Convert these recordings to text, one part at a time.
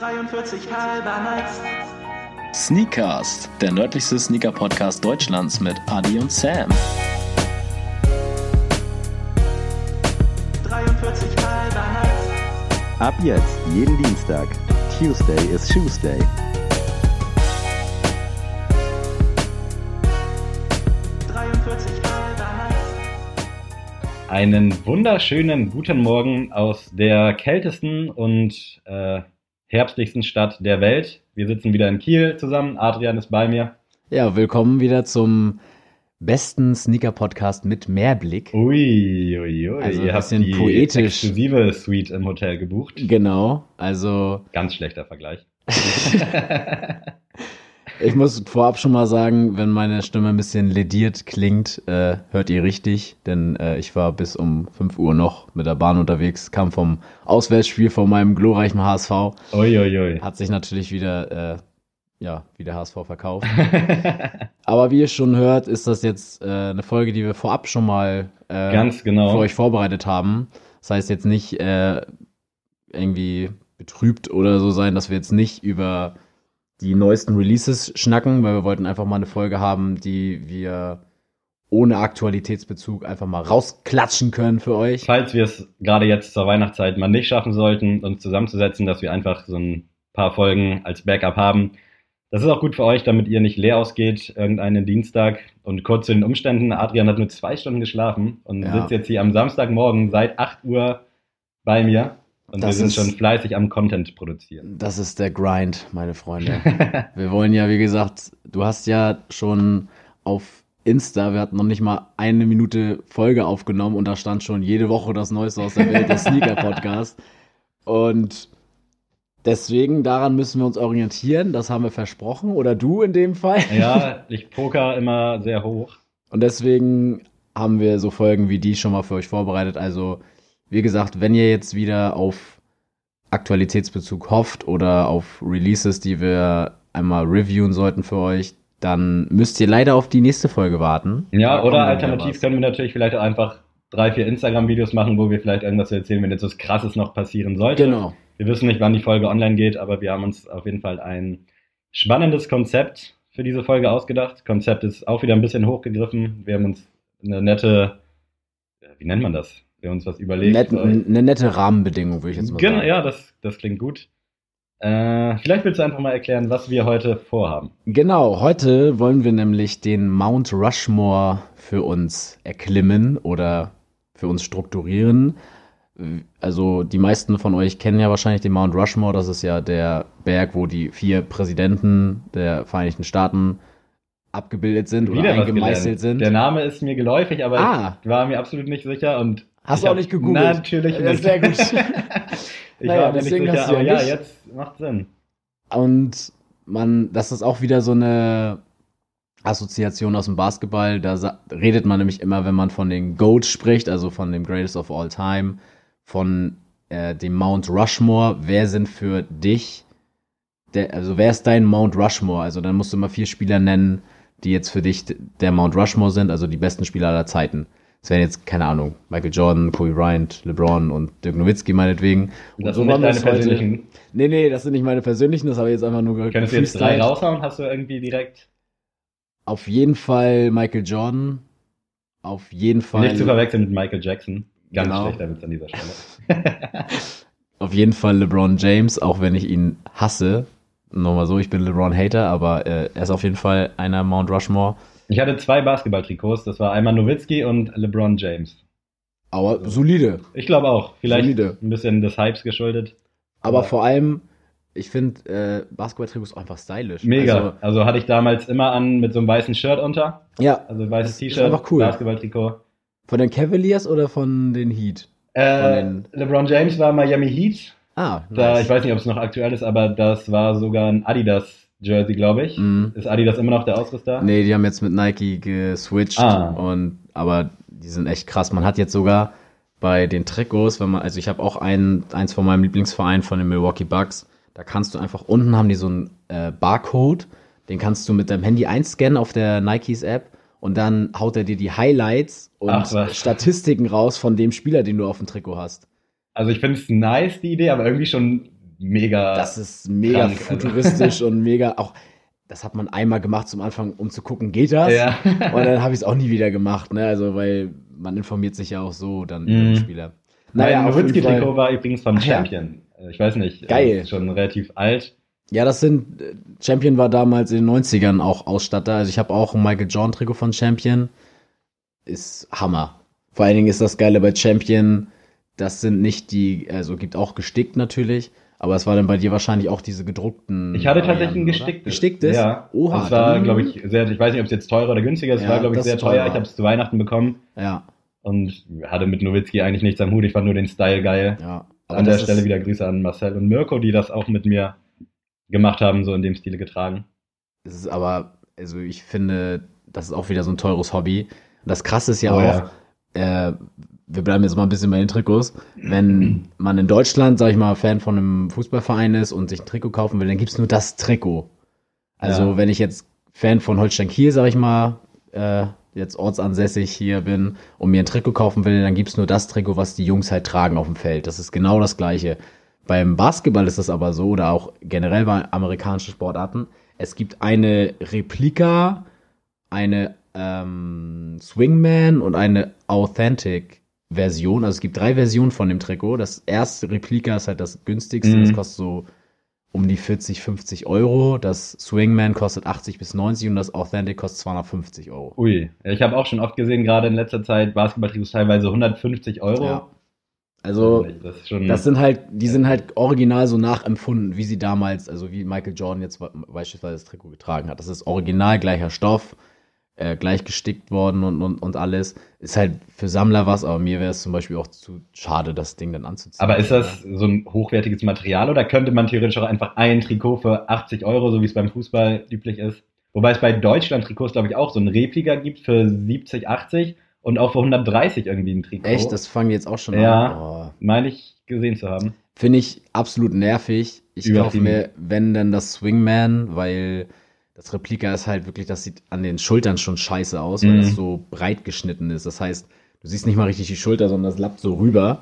43 halber nice. Sneakcast, der nördlichste Sneaker-Podcast Deutschlands mit Adi und Sam. 43 halber nice. Ab jetzt, jeden Dienstag. Tuesday is Tuesday. 43 halber nice. Einen wunderschönen guten Morgen aus der kältesten und äh, herbstlichsten Stadt der Welt. Wir sitzen wieder in Kiel zusammen. Adrian ist bei mir. Ja, willkommen wieder zum besten Sneaker-Podcast mit Mehrblick. Ui, ui, ui. Also ein Ihr habt bisschen die poetisch. exklusive Suite im Hotel gebucht. Genau, also Ganz schlechter Vergleich. ich muss vorab schon mal sagen, wenn meine Stimme ein bisschen lediert klingt, äh, hört ihr richtig, denn äh, ich war bis um 5 Uhr noch mit der Bahn unterwegs, kam vom Auswärtsspiel von meinem glorreichen HSV, Ui, ui, ui. hat sich natürlich wieder, äh, ja, wie der HSV verkauft. Aber wie ihr schon hört, ist das jetzt äh, eine Folge, die wir vorab schon mal äh, Ganz genau. für euch vorbereitet haben. Das heißt jetzt nicht äh, irgendwie betrübt oder so sein, dass wir jetzt nicht über die neuesten Releases schnacken, weil wir wollten einfach mal eine Folge haben, die wir ohne Aktualitätsbezug einfach mal rausklatschen können für euch. Falls wir es gerade jetzt zur Weihnachtszeit mal nicht schaffen sollten, uns zusammenzusetzen, dass wir einfach so ein paar Folgen als Backup haben. Das ist auch gut für euch, damit ihr nicht leer ausgeht, irgendeinen Dienstag. Und kurz zu den Umständen, Adrian hat nur zwei Stunden geschlafen und Ja. sitzt jetzt hier am Samstagmorgen seit 8 Uhr bei mir. Und Das wir sind ist- schon fleißig am Content produzieren. Das ist der Grind, meine Freunde. Wir wollen ja, wie gesagt, du hast ja schon auf Insta, wir hatten noch nicht mal eine Minute Folge aufgenommen und da stand schon jede Woche das Neueste aus der Welt, der Sneaker-Podcast. Und deswegen, daran müssen wir uns orientieren, das haben wir versprochen, oder du in dem Fall. ja, ich poker immer sehr hoch. Und deswegen haben wir so Folgen wie die schon mal für euch vorbereitet. Also, wie gesagt, wenn ihr jetzt wieder auf Aktualitätsbezug hofft oder auf Releases, die wir einmal reviewen sollten für euch, dann müsst ihr leider auf die nächste Folge warten. Ja, oder alternativ können wir natürlich vielleicht auch einfach drei, vier Instagram-Videos machen, wo wir vielleicht irgendwas erzählen, wenn jetzt was Krasses noch passieren sollte. Genau. Wir wissen nicht, wann die Folge online geht, aber wir haben uns auf jeden Fall ein spannendes Konzept für diese Folge ausgedacht. Konzept ist auch wieder ein bisschen hochgegriffen. Wir haben uns eine nette, wie nennt man das? Wir uns was überlegt. Net, eine nette Rahmenbedingung, würde ich jetzt mal genau, sagen. ja, das, das klingt gut. Äh, vielleicht willst du einfach mal erklären, was wir heute vorhaben. Genau, heute wollen wir nämlich den Mount Rushmore für uns erklimmen oder für uns strukturieren. Also die meisten von euch kennen ja wahrscheinlich den Mount Rushmore. Das ist ja der Berg, wo die vier Präsidenten der Vereinigten Staaten abgebildet sind oder Wieder was eingemeißelt sind. Der Name ist mir geläufig, aber Ah. ich war mir absolut nicht sicher und Hast ich du auch nicht gegoogelt? Natürlich Ja, nicht. sehr gut. ich Naja, war deswegen sicher, hast du ja ja, nicht. jetzt macht Sinn. Und man, das ist auch wieder so eine Assoziation aus dem Basketball. Da redet man nämlich immer, wenn man von den GOATs spricht, also von dem Greatest of All Time, von äh, dem Mount Rushmore. Wer sind für dich, der, also wer ist dein Mount Rushmore? Also dann musst du immer vier Spieler nennen, die jetzt für dich der Mount Rushmore sind, also die besten Spieler aller Zeiten. Das wären jetzt, keine Ahnung, Michael Jordan, Kobe Bryant, LeBron und Dirk Nowitzki meinetwegen. Und Das so sind nicht deine es heute- persönlichen. Nee, nee, das sind nicht meine persönlichen, das habe ich jetzt einfach nur ge- Könntest du jetzt drei raushauen? Hast du irgendwie direkt Auf jeden Fall Michael Jordan. Auf jeden Fall. nicht zu verwechseln mit Michael Jackson? Ganz Genau. schlechter Witz an dieser Stelle. Auf jeden Fall LeBron James, auch wenn ich ihn hasse. Nochmal so, ich bin LeBron-Hater, aber äh, er ist auf jeden Fall einer Mount Rushmore. Ich hatte zwei Basketball-Trikots. Das war einmal Nowitzki und LeBron James. Aber solide. Ich glaube auch. Vielleicht Solide. ein bisschen des Hypes geschuldet. Aber Aber- vor allem, ich finde äh, Basketball-Trikots einfach stylisch. Mega. Also, Also, hatte ich damals immer an mit so einem weißen Shirt unter. ja, Also weißes T-Shirt, einfach cool. Basketball-Trikot. von den Cavaliers oder von den Heat? Äh, den- LeBron James war Miami Heat. Ah, Da, nice. Ich weiß nicht, ob es noch aktuell ist, aber das war sogar ein Adidas-Jersey, glaube ich. Mhm. Ist Adidas immer noch der Ausrüster? Nee, die haben jetzt mit Nike geswitcht. Ah. Und, aber die sind echt krass. Man hat jetzt sogar bei den Trikots, wenn man, also ich habe auch ein, eins von meinem Lieblingsverein von den Milwaukee Bucks, da kannst du einfach, unten haben die so einen äh, Barcode, den kannst du mit deinem Handy einscannen auf der Nikes App und dann haut er dir die Highlights und Ach. Statistiken raus von dem Spieler, den du auf dem Trikot hast. Also ich finde es nice, die Idee, aber irgendwie schon mega. Das ist mega krank, also. futuristisch und mega auch. Das hat man einmal gemacht zum Anfang, um zu gucken, geht das? ja. Und dann habe ich es auch nie wieder gemacht, ne? Also, weil man informiert sich ja auch so dann über Mhm. den Spieler. Naja, jeden Nowitzki-Trikot war übrigens vom Ach ja. Champion. Äh, Ich weiß nicht. Geil. äh, Ist schon relativ alt. Ja, das sind. äh, Champion war damals in den 90ern auch Ausstatter. Also, ich habe auch ein Michael Jordan Trikot von Champion. Ist Hammer. Vor allen Dingen ist das Geile bei Champion, das sind nicht die, also gibt auch gestickt natürlich, aber es war dann bei dir wahrscheinlich auch diese gedruckten. Ich hatte tatsächlich ein gesticktes. Gesticktes? Ja. Oha. Das war, glaube ich, sehr, ich weiß nicht, ob es jetzt teurer oder günstiger ist. Es Ja, war, glaube ich, sehr teuer. teurer. Ich habe es zu Weihnachten bekommen Ja, und hatte mit Nowitzki eigentlich nichts am Hut. Ich fand nur den Style geil. ja. An der Stelle wieder Grüße an Marcel und Mirko, die das auch mit mir gemacht haben, so in dem Stile getragen. Es ist aber, also ich finde, das ist auch wieder so ein teures Hobby. Das Krasse ist ja Oh auch, Äh, wir bleiben jetzt mal ein bisschen bei den Trikots. Wenn man in Deutschland, sag ich mal, Fan von einem Fußballverein ist und sich ein Trikot kaufen will, dann gibt's nur das Trikot. Also Ja. wenn ich jetzt Fan von Holstein Kiel, sag ich mal, äh, jetzt ortsansässig hier bin und mir ein Trikot kaufen will, dann gibt's nur das Trikot, was die Jungs halt tragen auf dem Feld. Das ist genau das Gleiche. Beim Basketball ist das aber so, oder auch generell bei amerikanischen Sportarten. Es gibt eine Replika, eine ähm, Swingman und eine Authentic Version. Also es gibt drei Versionen von dem Trikot. Das erste Replika ist halt das günstigste. Mhm. Das kostet so um die 40, 50 Euro. Das Swingman kostet 80 bis 90 und das Authentic kostet 250 Euro. Ui, ich habe auch schon oft gesehen, gerade in letzter Zeit, Basketballtrikots teilweise 150 Euro. Ja. Also das ist schon. Das sind halt, die sind halt original so nachempfunden, wie sie damals, also wie Michael Jordan jetzt beispielsweise das Trikot getragen hat. Das ist original gleicher Stoff, äh, gleich gestickt worden und, und, und alles. Ist halt für Sammler was, aber mir wäre es zum Beispiel auch zu schade, das Ding dann anzuziehen. aber ist das so ein hochwertiges Material oder könnte man theoretisch auch einfach ein Trikot für 80 Euro, so wie es beim Fußball üblich ist? Wobei es bei Deutschland-Trikots, glaube ich, auch so ein Replika gibt für 70, 80 und auch für 130 irgendwie ein Trikot. Echt, das fangen jetzt auch schon Ja. an. Oh. meine ich gesehen zu haben. Finde ich absolut nervig. Ich kaufe mir, wenn dann das Swingman, weil das Replika ist halt wirklich, das sieht an den Schultern schon scheiße aus, weil Mhm. es so breit geschnitten ist. Das heißt, du siehst nicht mal richtig die Schulter, sondern das lappt so rüber.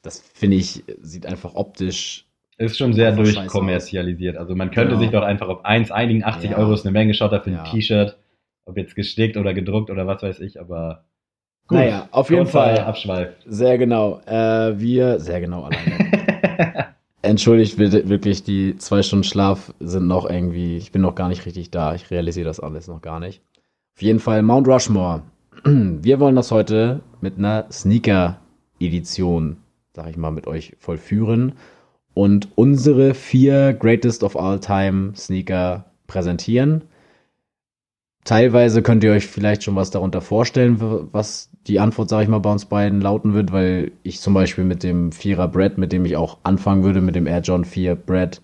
Das finde ich, sieht einfach optisch. Ist schon sehr durchkommerzialisiert. Also man könnte Genau. sich doch einfach auf eins einigen. 80 Ja. Euro ist eine Menge, schaut da für ein Ja. T-Shirt. Ob jetzt gestickt oder gedruckt oder was weiß ich, aber gut. Naja, auf jeden Fall. Abschweif. Sehr genau. Äh, wir, sehr genau alleine. Entschuldigt bitte wirklich, die zwei Stunden Schlaf sind noch irgendwie, ich bin noch gar nicht richtig da. Ich realisiere das alles noch gar nicht. Auf jeden Fall Mount Rushmore. Wir wollen das heute mit einer Sneaker-Edition, sag ich mal, mit euch vollführen und unsere vier Greatest of All Time Sneaker präsentieren. Teilweise könnt ihr euch vielleicht schon was darunter vorstellen, was die Antwort, sage ich mal, bei uns beiden lauten wird, weil ich zum Beispiel mit dem Vierer Brad, mit dem ich auch anfangen würde, mit dem Air John 4 Brad,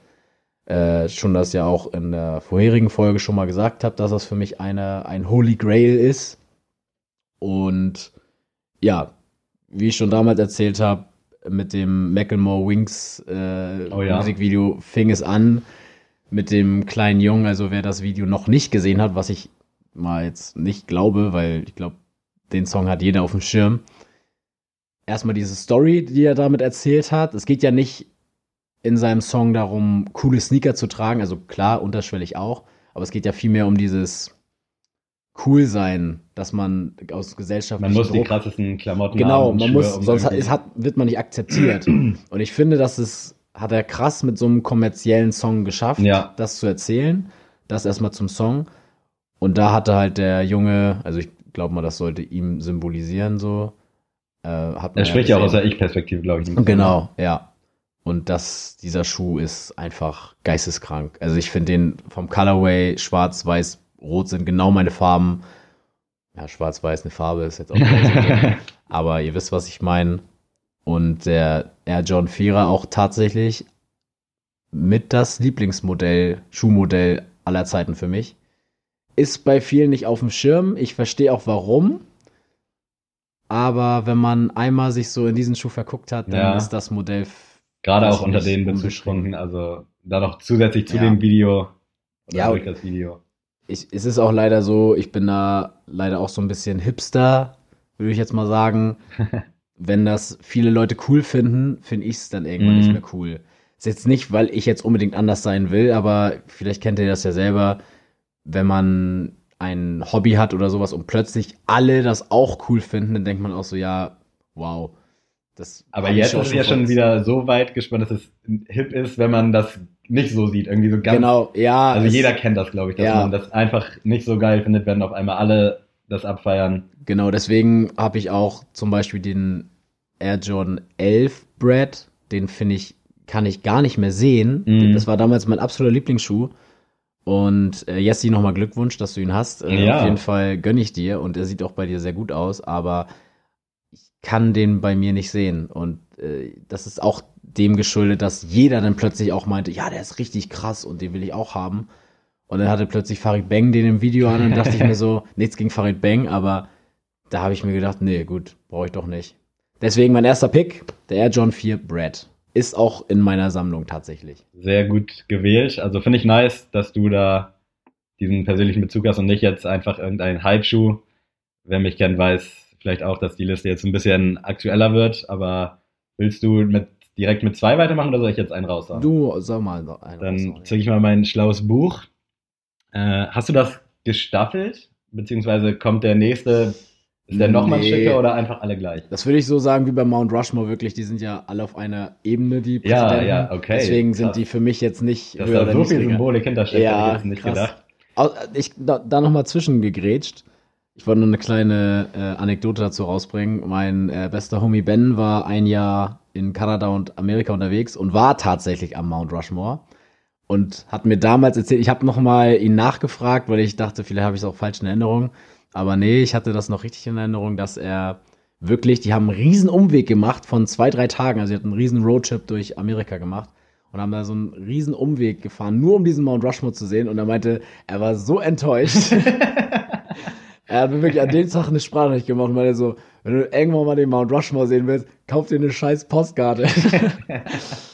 äh, schon das ja auch in der vorherigen Folge schon mal gesagt habe, dass das für mich eine, ein Holy Grail ist. Und ja, wie ich schon damals erzählt habe, mit dem Macklemore Wings äh, Oh ja. Musikvideo fing es an mit dem kleinen Jungen. Also wer das Video noch nicht gesehen hat, was ich mal jetzt nicht glaube, weil ich glaube, den Song hat jeder auf dem Schirm. Erstmal diese Story, die er damit erzählt hat. Es geht ja nicht in seinem Song darum, coole Sneaker zu tragen. Also klar, unterschwellig auch. Aber es geht ja vielmehr um dieses cool sein, dass man aus Gesellschaft Man muss die krassesten Klamotten Genau, haben. und man muss, um sonst hat, es hat, wird man nicht akzeptiert. Und ich finde, das ist, hat er krass mit so einem kommerziellen Song geschafft, Ja. das zu erzählen. Das erstmal zum Song. Und da hatte halt der Junge, also ich glaube mal, das sollte ihm symbolisieren, so. Äh, hat Er spricht ja auch aus der Ich-Perspektive, glaube ich. Genau, ja. Und das, dieser Schuh ist einfach geisteskrank. Also ich finde den vom Colorway schwarz, weiß, rot sind genau meine Farben. Ja, schwarz-weiß eine Farbe ist jetzt auch aber ihr wisst, was ich meine. Und der Air John 4er auch tatsächlich mit das Lieblingsmodell, Schuhmodell aller Zeiten für mich. Ist bei vielen nicht auf dem Schirm. Ich verstehe auch warum. Aber wenn man einmal sich so in diesen Schuh verguckt hat, dann Ja. ist das Modell. Gerade auch unter den. Bezugspunkten. Also da noch zusätzlich zu Ja. dem Video. Oder Ja, durch das Video. Ich, es ist auch leider so, ich bin da leider auch so ein bisschen Hipster, würde ich jetzt mal sagen. Wenn das viele Leute cool finden, finde ich es dann irgendwann Mhm. nicht mehr cool. Ist jetzt nicht, weil ich jetzt unbedingt anders sein will, aber vielleicht kennt ihr das ja selber, wenn man ein Hobby hat oder sowas und plötzlich alle das auch cool finden, dann denkt man auch so, ja, wow. Das Aber jetzt ist es ja schon wieder so weit gespannt, dass es hip ist, wenn man das nicht so sieht. Irgendwie so ganz. Genau, ja. Also jeder kennt das, glaube ich, dass Ja. man das einfach nicht so geil findet, wenn auf einmal alle das abfeiern. Genau, deswegen habe ich auch zum Beispiel den Air Jordan 11 Brad, den finde ich, kann ich gar nicht mehr sehen. Mhm. Das war damals mein absoluter Lieblingsschuh. Und äh, Jessi, nochmal Glückwunsch, dass du ihn hast. Äh, Ja. Auf jeden Fall gönne ich dir und er sieht auch bei dir sehr gut aus, aber ich kann den bei mir nicht sehen. Und äh, das ist auch dem geschuldet, dass jeder dann plötzlich auch meinte, ja, der ist richtig krass und den will ich auch haben. Und dann hatte plötzlich Farid Bang den im Video an und dachte ich mir so, nichts gegen Farid Bang, aber da habe ich mir gedacht, nee, gut, brauche ich doch nicht. Deswegen mein erster Pick, der Air John 4 Brad. Ist auch in meiner Sammlung tatsächlich. Sehr gut gewählt. Also finde ich nice, dass du da diesen persönlichen Bezug hast und nicht jetzt einfach irgendein Hype-Schuh. Wer mich kennt, weiß vielleicht auch, dass die Liste jetzt ein bisschen aktueller wird. Aber willst du mit, direkt mit zwei weitermachen oder soll ich jetzt einen raushauen? Du, sag mal einen Dann raushauen. zeige ich mal mein schlaues Buch. Äh, hast du das gestaffelt? Beziehungsweise kommt der nächste, ist der nochmal Nee. Schicker oder einfach alle gleich? Das würde ich so sagen wie bei Mount Rushmore wirklich, die sind ja alle auf einer Ebene, die Ja, Präsidenten. ja, okay, Deswegen sind die für mich jetzt nicht Dass höher da so viel. Symbolik hintersteckt, Ja, hätte ich jetzt nicht krass. gedacht. Ich, da, da nochmal zwischengegrätscht. Ich wollte nur eine kleine äh, Anekdote dazu rausbringen. Mein äh, bester Homie Ben war ein Jahr in Kanada und Amerika unterwegs und war tatsächlich am Mount Rushmore und hat mir damals erzählt, ich habe nochmal ihn nachgefragt, weil ich dachte, vielleicht habe ich es auch falsch in Erinnerung. Aber nee, ich hatte das noch richtig in Erinnerung, dass er wirklich, die haben einen riesen Umweg gemacht von zwei, drei Tagen. Also sie hatten einen riesen Roadtrip durch Amerika gemacht und haben da so einen riesen Umweg gefahren, nur um diesen Mount Rushmore zu sehen. Und er meinte, er war so enttäuscht. er hat mir wirklich an dem Tag eine Sprachnachricht gemacht und meinte so, wenn du irgendwann mal den Mount Rushmore sehen willst, kauf dir eine scheiß Postkarte.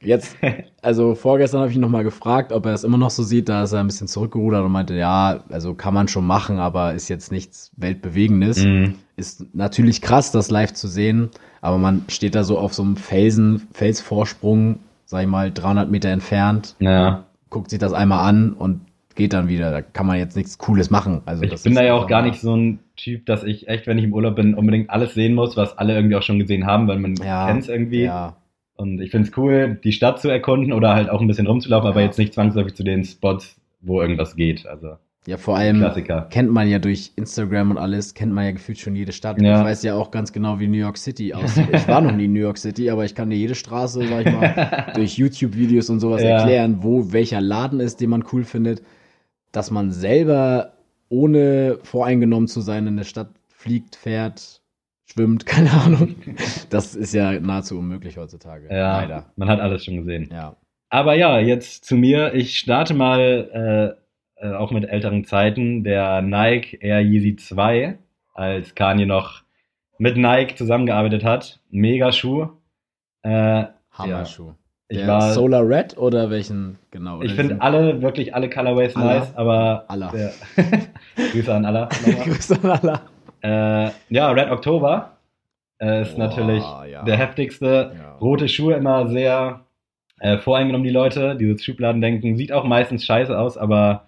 Jetzt, also vorgestern habe ich ihn nochmal gefragt, ob er es immer noch so sieht. Da ist er ein bisschen zurückgerudert und meinte, ja, also kann man schon machen, aber ist jetzt nichts Weltbewegendes. Mhm. Ist natürlich krass, das live zu sehen, aber man steht da so auf so einem Felsen, Felsvorsprung, sag ich mal, 300 Meter entfernt, Ja. guckt sich das einmal an und geht dann wieder. Da kann man jetzt nichts Cooles machen. Also Ich bin da ja auch gar nicht so ein Typ, dass ich echt, wenn ich im Urlaub bin, unbedingt alles sehen muss, was alle irgendwie auch schon gesehen haben, weil man ja, kennt es irgendwie. Ja, Und ich finde es cool, die Stadt zu erkunden oder halt auch ein bisschen rumzulaufen, aber Ja. jetzt nicht zwangsläufig zu den Spots, wo irgendwas geht. Also ja, vor allem Klassiker. kennt man ja durch Instagram und alles, kennt man ja gefühlt schon jede Stadt. Ja. Ich weiß ja auch ganz genau, wie New York City aussieht. Ich war noch nie in New York City, aber ich kann dir jede Straße, sag ich mal, durch YouTube-Videos und sowas Ja. erklären, wo welcher Laden ist, den man cool findet. Dass man selber, ohne voreingenommen zu sein, in eine Stadt fliegt, fährt, schwimmt, keine Ahnung. Das ist ja nahezu unmöglich heutzutage. Ja, Leider. man hat alles schon gesehen. Ja. Aber ja, jetzt zu mir. Ich starte mal äh, äh, auch mit älteren Zeiten. Der Nike Air Yeezy 2, als Kanye noch mit Nike zusammengearbeitet hat. Mega Schuh. Äh, Hammerschuh. ich Der war, Solar Red oder welchen genau? ich Oder finde diesen- alle, wirklich alle Colorways Allah. nice, aber Allah. Der, Grüße an Allah. Grüße an Allah. Äh, ja, Red October äh, ist Boah, natürlich ja. der heftigste. Ja. Rote Schuhe immer sehr äh, voreingenommen, die Leute. Dieses Schubladendenken sieht auch meistens scheiße aus, aber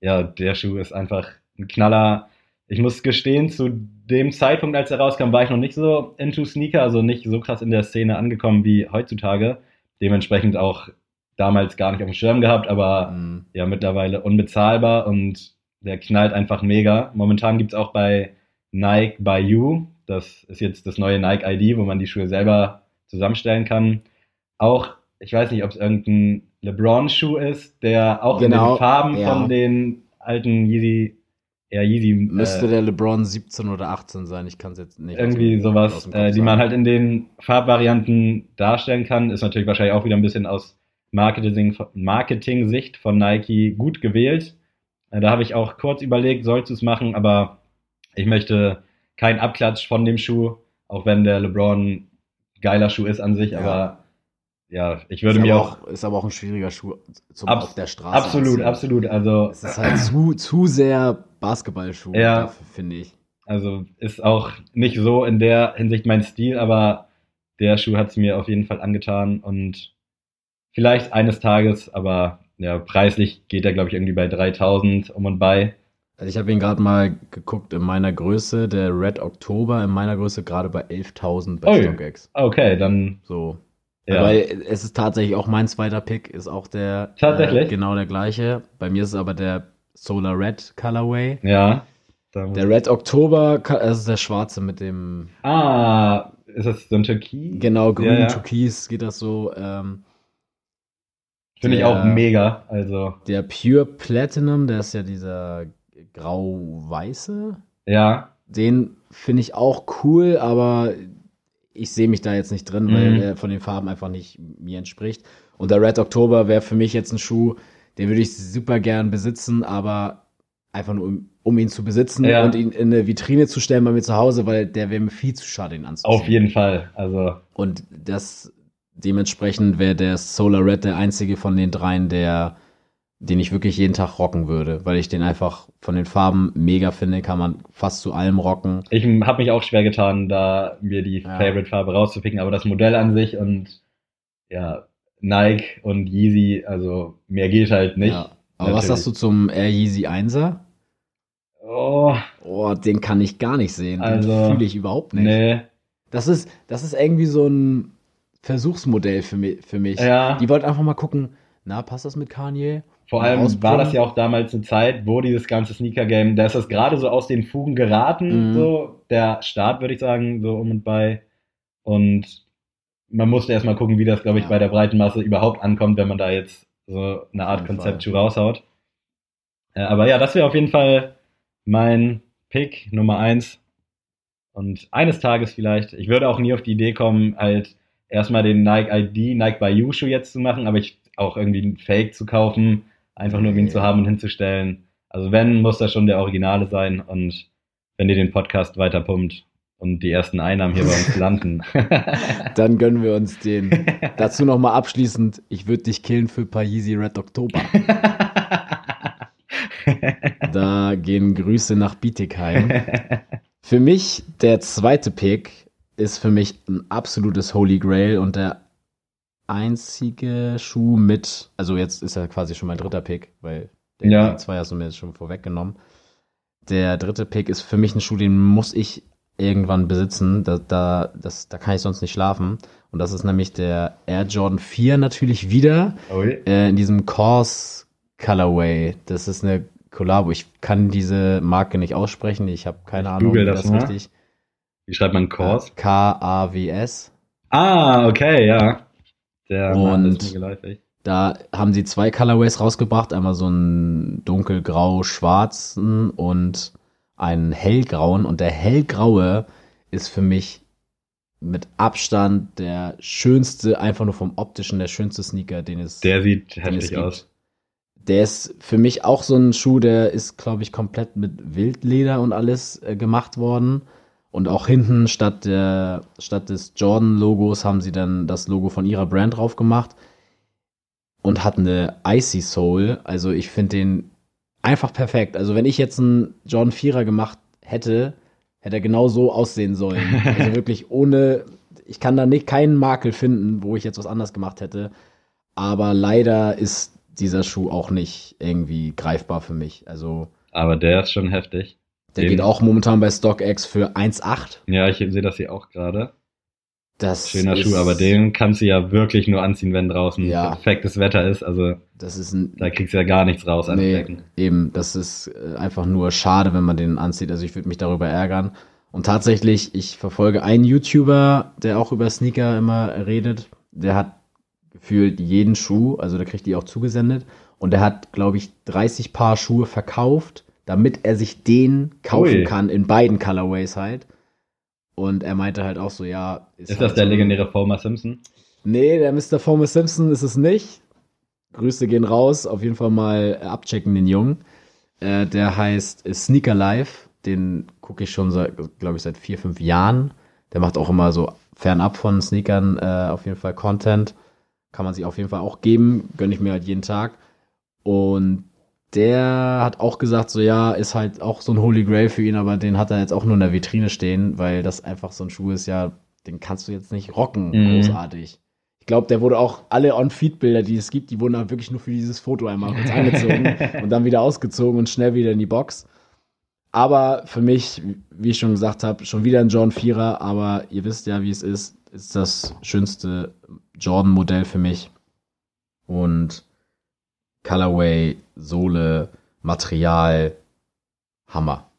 ja, der Schuh ist einfach ein Knaller. Ich muss gestehen, zu dem Zeitpunkt, als er rauskam, war ich noch nicht so into Sneaker, also nicht so krass in der Szene angekommen wie heutzutage. Dementsprechend auch damals gar nicht auf dem Schirm gehabt, aber Mhm. ja mittlerweile unbezahlbar und der knallt einfach mega. Momentan gibt's auch bei Nike by You, das ist jetzt das neue Nike ID, wo man die Schuhe selber zusammenstellen kann. Auch, ich weiß nicht, ob es irgendein LeBron-Schuh ist, der auch in Genau, den Farben ja. von den alten Yeezy, eher Yeezy, Müsste äh, der LeBron 17 oder 18 sein, ich kann es jetzt nicht. irgendwie sowas, äh, die man halt in den Farbvarianten darstellen kann, ist natürlich wahrscheinlich auch wieder ein bisschen aus Marketing, Marketing-Sicht von Nike gut gewählt. Äh, da habe ich auch kurz überlegt, sollst du es machen, aber ich möchte keinen Abklatsch von dem Schuh, auch wenn der LeBron geiler Schuh ist an sich, Ja. aber ja, ich würde ist mir aber auch, Ist aber auch ein schwieriger Schuh zum Abs- auf der Straße. absolut, anziehen. absolut, also Es ist halt zu, zu sehr Basketballschuh, Ja. finde ich. Also ist auch nicht so in der Hinsicht mein Stil, aber der Schuh hat es mir auf jeden Fall angetan und vielleicht eines Tages, aber ja, preislich geht er, glaube ich, irgendwie bei 3000 um und bei. Also ich habe ihn gerade mal geguckt in meiner Größe, der Red Oktober in meiner Größe gerade bei 11.000 bei Ui. StockX. Okay, dann So. ja. Weil es ist tatsächlich auch mein zweiter Pick, ist auch der Tatsächlich? Äh, genau der gleiche. Bei mir ist es aber der Solar Red Colorway. ja. Der Red Oktober, das ist der schwarze mit dem Ah, ist das so ein Türkis? genau grün Ja, ja. Türkis geht das so. Ähm, Finde ich auch mega. Also, der Pure Platinum, der ist ja dieser grau-weiße. ja. Den finde ich auch cool, aber ich sehe mich da jetzt nicht drin, weil Mhm. er von den Farben einfach nicht mir entspricht. Und der Red Oktober wäre für mich jetzt ein Schuh, den würde ich super gern besitzen, aber einfach nur um, um ihn zu besitzen Ja. und ihn in eine Vitrine zu stellen bei mir zu Hause, weil der wäre mir viel zu schade, ihn anzuziehen. Auf jeden Fall. Also, Und das dementsprechend wäre der Solar Red der einzige von den dreien, der den ich wirklich jeden Tag rocken würde, weil ich den einfach von den Farben mega finde, kann man fast zu allem rocken. ich habe mich auch schwer getan, da mir die Ja. Favorite-Farbe rauszupicken, aber das Modell an sich und ja, Nike und Yeezy, also mehr geht halt nicht. Ja. Aber was Natürlich. sagst du zum Air Yeezy 1er? Oh, Oh, den kann ich gar nicht sehen. Den Also, fühle ich überhaupt nicht. nee. Das ist, das ist irgendwie so ein Versuchsmodell für mich. Für mich. Ja. Die wollten einfach mal gucken, na, passt das mit Kanye? Vor allem war ausprobieren. das ja auch damals eine Zeit, wo dieses ganze Sneaker-Game, da ist das gerade so aus den Fugen geraten, Mhm. so der Start, würde ich sagen, so um und bei. Und man musste erstmal gucken, wie das, glaube ich, Ja. bei der breiten Masse überhaupt ankommt, wenn man da jetzt so eine Art Konzeptschuh raushaut. Äh, aber ja, das wäre auf jeden Fall mein Pick Nummer eins. Und eines Tages vielleicht, ich würde auch nie auf die Idee kommen, halt erstmal den Nike ID, Nike by You Schuh jetzt zu machen, aber ich auch irgendwie einen Fake zu kaufen, einfach nur um ihn zu haben und hinzustellen. Also wenn, muss das schon der Originale sein und wenn ihr den Podcast weiter pumpt und die ersten Einnahmen hier bei uns landen. Dann gönnen wir uns den. Dazu nochmal abschließend, ich würde dich killen für Yeezy Red Oktober. Da gehen Grüße nach Bietigheim. Für mich, der zweite Pick ist für mich ein absolutes Holy Grail und der einzige Schuh mit, also jetzt ist er quasi schon mein dritter Pick, weil der Ja. zwei hast du mir jetzt schon vorweggenommen. Der dritte Pick ist für mich ein Schuh, den muss ich irgendwann besitzen. Da, da, das, da kann ich sonst nicht schlafen. Und das ist nämlich der Air Jordan 4 natürlich wieder Ui. äh, in diesem Course Colorway. Das ist eine Collabo. Ich kann diese Marke nicht aussprechen. Ich habe keine Ich Ahnung, google wie das das, richtig. Wie schreibt man Kors? K-A-W-S. Ah, okay, ja. Der Und-. Da haben sie zwei Colorways rausgebracht. Einmal so einen dunkelgrau-schwarzen und einen hellgrauen. Und der hellgraue ist für mich mit Abstand der schönste, einfach nur vom optischen, der schönste Sneaker, den es Der sieht heftig aus. Der ist für mich auch so ein Schuh, der ist, glaube ich, komplett mit Wildleder und alles äh, gemacht worden. Und auch hinten statt der, statt des Jordan-Logos haben sie dann das Logo von ihrer Brand drauf gemacht. Und hat eine Icy Soul. Also ich finde den einfach perfekt. Also wenn ich jetzt einen Jordan 4er gemacht hätte, hätte er genau so aussehen sollen. Also wirklich ohne, ich kann da nicht keinen Makel finden, wo ich jetzt was anders gemacht hätte. Aber leider ist dieser Schuh auch nicht irgendwie greifbar für mich. Also Aber der ist schon heftig. Der Den- geht auch momentan bei StockX für 1,8. Ja, ich sehe das hier auch gerade. Das Schöner Schuh, aber den kannst du ja wirklich nur anziehen, wenn draußen Ja. perfektes Wetter ist. Also Das ist ein. da kriegst du ja gar nichts raus an Nee, eben, das ist äh, einfach nur schade, wenn man den anzieht. Also ich würde mich darüber ärgern. Und tatsächlich, ich verfolge einen YouTuber, der auch über Sneaker immer redet. Der hat gefühlt jeden Schuh, also der kriegt die auch zugesendet. Und der hat, glaube ich, 30 Paar Schuhe verkauft, damit er sich den kaufen Ui. kann, in beiden Colorways halt. Und er meinte halt auch so, ja. Ist halt das der so- legendäre Homer Simpson? Nee, der Mr. Homer Simpson ist es nicht. Grüße gehen raus. Auf jeden Fall mal äh, abchecken, den Jungen. Äh, der heißt äh, Sneaker Life. Den gucke ich schon seit, glaube ich, seit vier, fünf Jahren. Der macht auch immer so fernab von Sneakern äh, auf jeden Fall Content. Kann man sich auf jeden Fall auch geben. Gönne ich mir halt jeden Tag. Und der hat auch gesagt, so ja, ist halt auch so ein Holy Grail für ihn, aber den hat er jetzt auch nur in der Vitrine stehen, weil das einfach so ein Schuh ist, ja, den kannst du jetzt nicht rocken, Mhm. großartig. Ich glaube, der wurde auch alle On-Feed-Bilder, die es gibt, die wurden auch wirklich nur für dieses Foto einmal kurz angezogen und dann wieder ausgezogen und schnell wieder in die Box. Aber für mich, wie ich schon gesagt habe, schon wieder ein Jordan 4er, aber ihr wisst ja, wie es ist, ist das schönste Jordan-Modell für mich. Und Colorway, Sohle, Material, Hammer.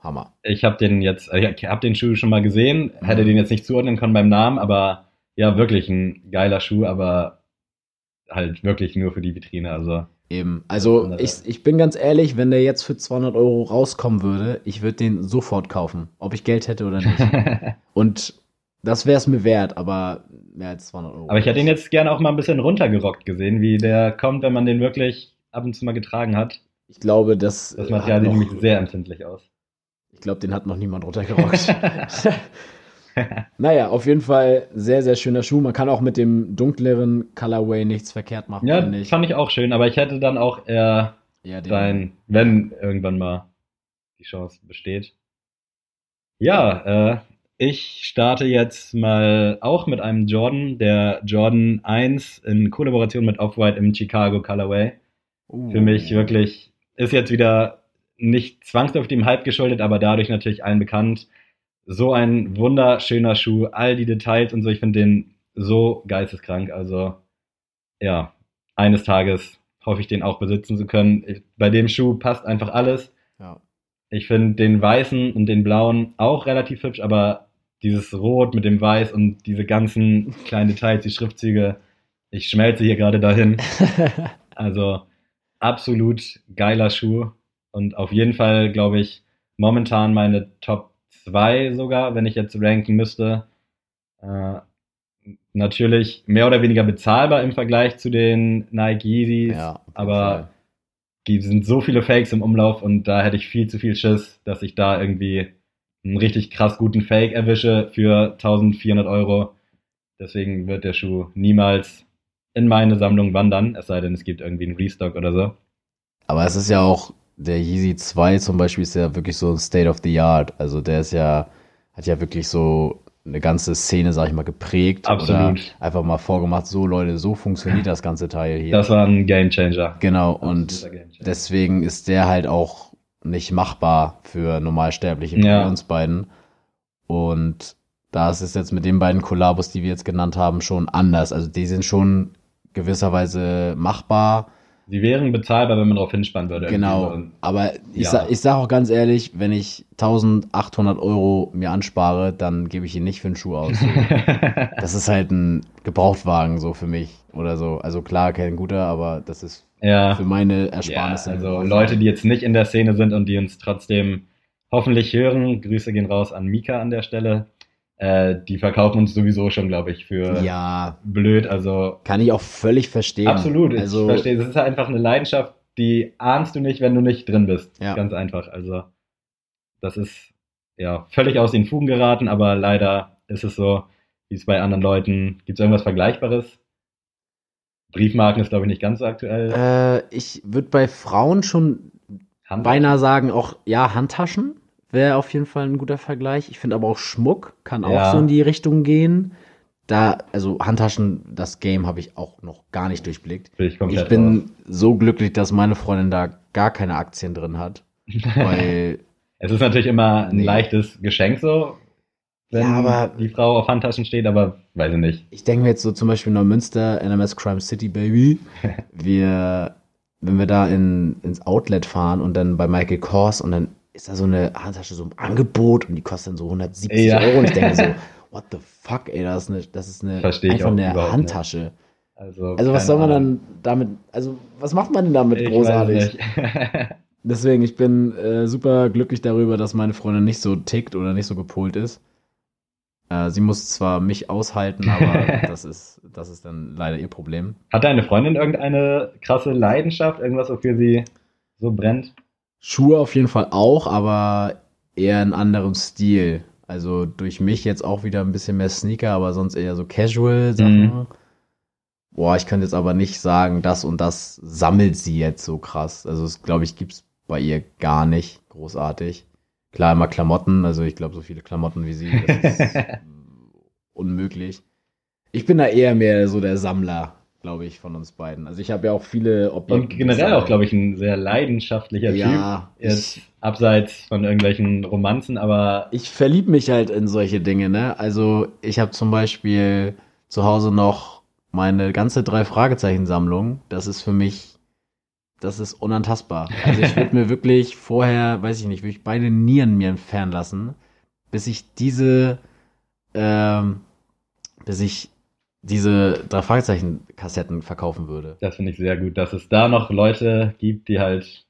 Hammer. Ich habe den jetzt, äh, ich habe den Schuh schon mal gesehen, hätte den jetzt nicht zuordnen können beim Namen, aber ja, wirklich ein geiler Schuh, aber halt wirklich nur für die Vitrine. Also Eben. Also ich, ich bin ganz ehrlich, wenn der jetzt für 200 Euro rauskommen würde, ich würde den sofort kaufen, ob ich Geld hätte oder nicht. Und das wäre es mir wert, aber mehr als 200 Euro. Aber ich hätte ihn jetzt gerne auch mal ein bisschen runtergerockt gesehen, wie der kommt, wenn man den wirklich ab und zu mal getragen hat. Ich glaube, das. Das Material sieht noch- nämlich sehr empfindlich aus. Ich glaube, den hat noch niemand runtergerockt. naja, auf jeden Fall sehr, sehr schöner Schuh. Man kann auch mit dem dunkleren Colorway nichts verkehrt machen, Ja, ich. fand ich auch schön, aber ich hätte dann auch eher Ja, dein, wenn irgendwann mal die Chance besteht. Ja, äh, ich starte jetzt mal auch mit einem Jordan, der Jordan 1 in Kollaboration mit Off-White im Chicago Colorway. Uh, Für mich wirklich ist jetzt wieder nicht zwangsläufig dem Hype geschuldet, aber dadurch natürlich allen bekannt. So ein wunderschöner Schuh, all die Details und so. Ich finde den so geisteskrank. Also ja, eines Tages hoffe ich den auch besitzen zu können. Bei dem Schuh passt einfach alles. Ja. Ich finde den weißen und den blauen auch relativ hübsch, aber dieses Rot mit dem Weiß und diese ganzen kleinen Details, die Schriftzüge, ich schmelze hier gerade dahin. Also absolut geiler Schuh und auf jeden Fall, glaube ich, momentan meine Top 2 sogar, wenn ich jetzt ranken müsste. Äh, natürlich mehr oder weniger bezahlbar im Vergleich zu den Nike Yeezys, ja, aber die sind so viele Fakes im Umlauf und da hätte ich viel zu viel Schiss, dass ich da irgendwie einen richtig krass guten Fake erwische für 1400 Euro. Deswegen wird der Schuh niemals in meine Sammlung wandern, es sei denn, es gibt irgendwie einen Restock oder so. Aber es ist ja auch, der Yeezy 2 zum Beispiel ist ja wirklich so ein State of the Art. Also der ist ja, hat ja wirklich so eine ganze Szene, sag ich mal, geprägt. Absolut. Einfach mal vorgemacht, so Leute, so funktioniert das ganze Teil hier. Das war ein Gamechanger. genau, und Gamechanger. deswegen ist der halt auch nicht machbar für Normalsterbliche wie Ja. uns beiden. Und da ist es jetzt mit den beiden Kollabos, die wir jetzt genannt haben, schon anders. Also die sind schon gewisserweise machbar. Sie wären bezahlbar, wenn man darauf hinspannen würde. Genau, irgendwie aber ich, Ja. sag, ich sag auch ganz ehrlich, wenn ich 1800 Euro mir anspare, dann gebe ich ihn nicht für einen Schuh aus. Das ist halt ein Gebrauchtwagen so für mich oder so. Also klar, kein guter, aber das ist ja. für meine Ja, Ersparnisse. also Leute, die jetzt nicht in der Szene sind und die uns trotzdem hoffentlich hören, Grüße gehen raus an Mika an der Stelle. Äh, die verkaufen uns sowieso schon, glaube ich, für ja, blöd. Also kann ich auch völlig verstehen. absolut, ich Also verstehe. Das ist halt einfach eine Leidenschaft, die ahnst du nicht, wenn du nicht drin bist. Ja. Ganz einfach. Also das ist ja völlig aus den Fugen geraten, aber leider ist es so, wie es bei anderen Leuten. Gibt es irgendwas Vergleichbares? Briefmarken ist, glaube ich, nicht ganz so aktuell. äh, ich würde bei Frauen schon Hand- beinahe sagen, auch ja, Handtaschen wäre auf jeden Fall ein guter Vergleich. Ich finde aber auch Schmuck kann auch Ja. so in die Richtung gehen. Da, also Handtaschen, das Game habe ich auch noch gar nicht durchblickt. Bin ich Ich bin raus. so glücklich, dass meine Freundin da gar keine Aktien drin hat. Weil, Es ist natürlich immer ein Nee. leichtes Geschenk so, wenn Ja, aber- die Frau auf Handtaschen steht, aber weiß ich nicht. ich denke mir jetzt so zum Beispiel Neumünster, NMS Crime City, Baby. Wir, wenn wir da in, ins Outlet fahren und dann bei Michael Kors und dann ist da so eine Handtasche so im Angebot und die kostet dann so 170 Ja. Euro und ich denke so, what the fuck, ey, das ist eine, das ist eine, Verstehe ich einfach eine Handtasche. Also, Also was soll man Ahnung. dann damit, also was macht man denn damit Ich großartig? nicht. Deswegen, ich bin äh, super glücklich darüber, dass meine Freundin nicht so tickt oder nicht so gepolt ist. Äh, sie muss zwar mich aushalten, aber das ist, das ist dann leider ihr Problem. Hat deine Freundin irgendeine krasse Leidenschaft, irgendwas, wofür sie so brennt? Schuhe auf jeden Fall auch, aber eher in anderem Stil. Also durch mich jetzt auch wieder ein bisschen mehr Sneaker, aber sonst eher so Casual-Sachen. Mhm. Boah, ich könnte jetzt aber nicht sagen, das und das sammelt sie jetzt so krass. Also das glaube ich gibt's bei ihr gar nicht großartig. Klar, immer Klamotten, also ich glaube so viele Klamotten wie sie, das ist unmöglich. Ich bin da eher mehr so der Sammler, glaube ich, von uns beiden. Also ich habe ja auch viele Objekte. Und generell auch, glaube ich, ein sehr leidenschaftlicher Ja, Typ. Ich- abseits von irgendwelchen Romanzen, aber Ich verliebe mich halt in solche Dinge, ne? Also ich habe zum Beispiel zu Hause noch meine ganze drei Fragezeichen-Sammlung. Das ist für mich, das ist unantastbar. Also ich würde mir wirklich vorher, weiß ich nicht, würde ich beide Nieren mir entfernen lassen, bis ich diese, ähm, bis ich diese drei Fragezeichen-Kassetten verkaufen würde. das finde ich sehr gut, dass es da noch Leute gibt, die halt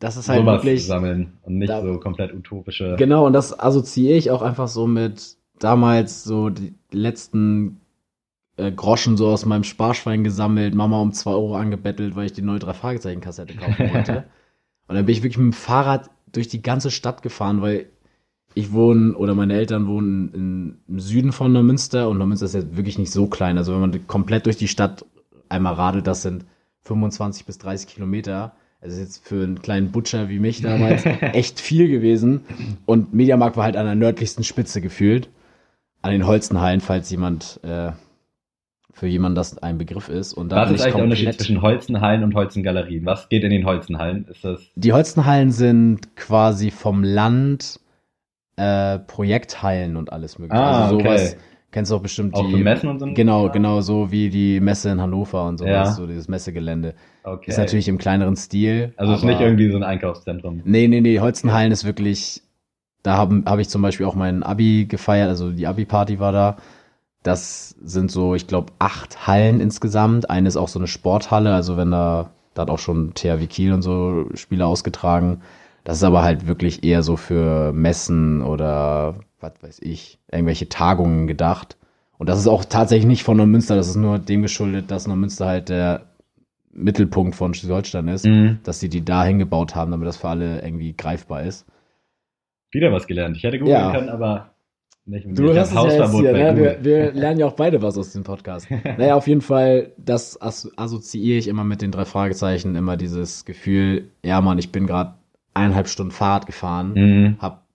Das ist halt sowas wirklich. sammeln und nicht da- so komplett utopische. Genau, und das assoziiere ich auch einfach so mit damals so die letzten äh, Groschen so aus meinem Sparschwein gesammelt, Mama um 2 Euro angebettelt, weil ich die neue drei Fragezeichen-Kassette kaufen wollte. und dann bin ich wirklich mit dem Fahrrad durch die ganze Stadt gefahren, weil ich wohne oder meine Eltern wohnen im Süden von Neumünster und Neumünster ist jetzt wirklich nicht so klein. Also wenn man komplett durch die Stadt einmal radelt, das sind 25 bis 30 Kilometer. Also ist jetzt für einen kleinen Butcher wie mich damals echt viel gewesen. Und Mediamarkt war halt an der nördlichsten Spitze gefühlt. An den Holzenhallen, falls jemand, äh, für jemanden das ein Begriff ist. Und da Was ist ich eigentlich der Unterschied zwischen Holzenhallen und Holzengalerien? Was geht in den Holzenhallen? Ist das Die Holzenhallen sind quasi vom Land äh, Projekthallen und alles mögliche. Ah, also okay. sowas kennst du auch bestimmt auch die Messen und so? Genau, genau so wie die Messe in Hannover und sowas, Ja. so dieses Messegelände. Okay. Ist natürlich im kleineren Stil. also es ist nicht irgendwie so ein Einkaufszentrum. Nee, nee, nee, Holzenhallen ist wirklich, da habe hab ich zum Beispiel auch mein Abi gefeiert, also die Abi-Party war da. Das sind so, ich glaube, acht Hallen insgesamt. Eine ist auch so eine Sporthalle, also wenn da, da hat auch schon THW Kiel und so Spiele ausgetragen. Das ist aber halt wirklich eher so für Messen oder was weiß ich, irgendwelche Tagungen gedacht. Und das ist auch tatsächlich nicht von Neumünster, das ist nur dem geschuldet, dass Neumünster halt der Mittelpunkt von Schleswig-Holstein ist Mhm. dass sie die da hingebaut haben, damit das für alle irgendwie greifbar ist. Wieder was gelernt. Ich hätte googeln Ja. können, aber nicht. Du Ich hörst hab es ja jetzt hier, ne? Wir, wir lernen ja auch beide was aus dem Podcast. naja, auf jeden Fall, das as assoziiere ich immer mit den drei Fragezeichen, immer dieses Gefühl, ja Mann, ich bin gerade eineinhalb Stunden Fahrrad gefahren, Mhm. hab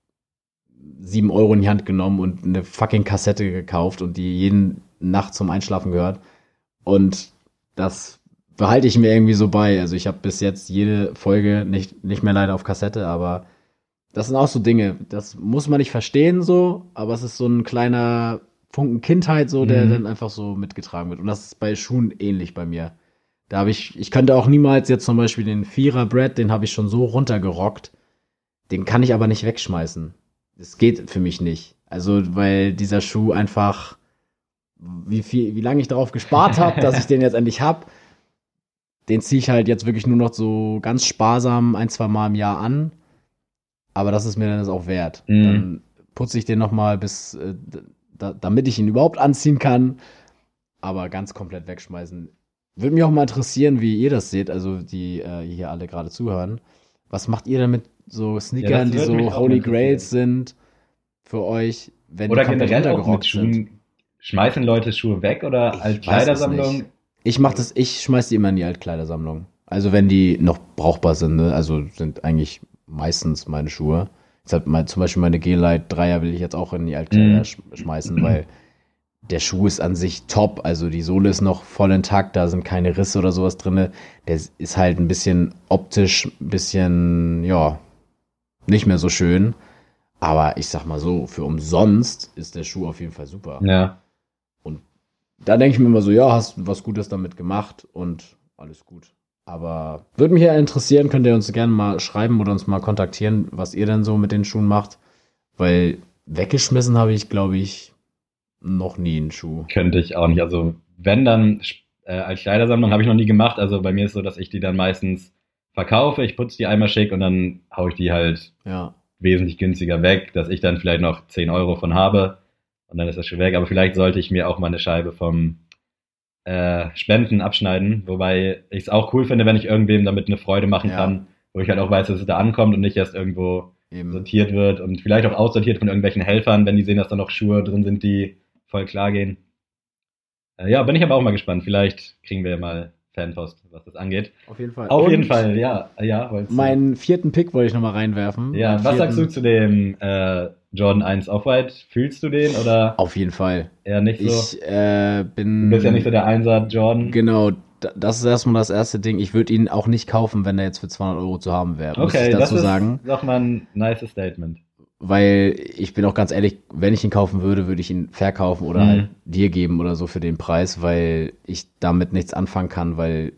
sieben Euro in die Hand genommen und eine fucking Kassette gekauft und die jeden Nacht zum Einschlafen gehört. Und das behalte ich mir irgendwie so bei. Also ich habe bis jetzt jede Folge nicht, nicht mehr leider auf Kassette, aber das sind auch so Dinge, das muss man nicht verstehen so, aber es ist so ein kleiner Funken Kindheit so, der Mhm. dann einfach so mitgetragen wird. Und das ist bei Schuhen ähnlich bei mir. Da habe ich, ich könnte auch niemals jetzt zum Beispiel den Vierer Brad, den habe ich schon so runtergerockt. Den kann ich aber nicht wegschmeißen. Das geht für mich nicht. Also, weil dieser Schuh einfach, wie viel, wie lange ich darauf gespart habe, dass ich den jetzt endlich hab, den ziehe ich halt jetzt wirklich nur noch so ganz sparsam ein, zwei Mal im Jahr an. Aber das ist mir dann auch wert. Mhm. Dann putze ich den noch mal bis, äh, da, damit ich ihn überhaupt anziehen kann. Aber ganz komplett wegschmeißen. Würde mich auch mal interessieren, wie ihr das seht, also die äh, hier alle gerade zuhören. Was macht ihr denn mit so Sneakern, die würde mich so Holy. Grails sind für euch, wenn Oder die generell auch mit sind? Schuhen. Schmeißen Leute Schuhe weg oder Ich als weiß es Kleidersammlung? nicht. Ich mach das, ich schmeiß die immer in die Altkleidersammlung. Also wenn die noch brauchbar sind, ne? Also sind eigentlich meistens meine Schuhe. Jetzt hat mein, zum Beispiel meine G-Light Dreier will ich jetzt auch in die Altkleider sch schmeißen, weil der Schuh ist an sich top. Also die Sohle ist noch voll intakt, da sind keine Risse oder sowas drinne. Der ist halt ein bisschen optisch, ein bisschen, ja, nicht mehr so schön. Aber ich sag mal so, für umsonst ist der Schuh auf jeden Fall super Ja. da denke ich mir immer so, ja, hast was Gutes damit gemacht und alles gut. Aber würde mich ja interessieren, könnt ihr uns gerne mal schreiben oder uns mal kontaktieren, was ihr denn so mit den Schuhen macht. Weil weggeschmissen habe ich, glaube ich, noch nie einen Schuh. Könnte ich auch nicht. Also, wenn dann äh, als Kleidersammlung habe ich noch nie gemacht. Also bei mir ist so, dass ich die dann meistens verkaufe, ich putze die einmal schick und dann haue ich die halt Ja. wesentlich günstiger weg, dass ich dann vielleicht noch 10 Euro von habe und dann ist das schon weg. Aber vielleicht sollte ich mir auch mal eine Scheibe vom äh, Spenden abschneiden, wobei ich es auch cool finde, wenn ich irgendwem damit eine Freude machen Ja. kann, wo ich halt auch weiß, dass es da ankommt und nicht erst irgendwo Eben. sortiert wird und vielleicht auch aussortiert von irgendwelchen Helfern, wenn die sehen, dass da noch Schuhe drin sind, die voll klar gehen. Äh, ja, bin ich aber auch mal gespannt. Vielleicht kriegen wir ja mal Fanpost, was das angeht. Auf jeden Fall. Auf Und jeden Fall, ja. ja Meinen vierten Pick wollte ich nochmal reinwerfen. ja, was vierten- sagst du zu dem äh, Jordan 1 Off-White? Fühlst du den oder Auf jeden Fall. eher nicht so? Ich äh, bin. du bist ja nicht so der Einser Jordan. Genau, da- das ist erstmal das erste Ding. Ich würde ihn auch nicht kaufen, wenn er jetzt für 200 Euro zu haben wäre. muss Okay, ich das dazu ist sagen. doch mal ein nice Statement. Weil ich bin auch ganz ehrlich, wenn ich ihn kaufen würde, würde ich ihn verkaufen oder Mhm. halt dir geben oder so für den Preis, weil ich damit nichts anfangen kann, weil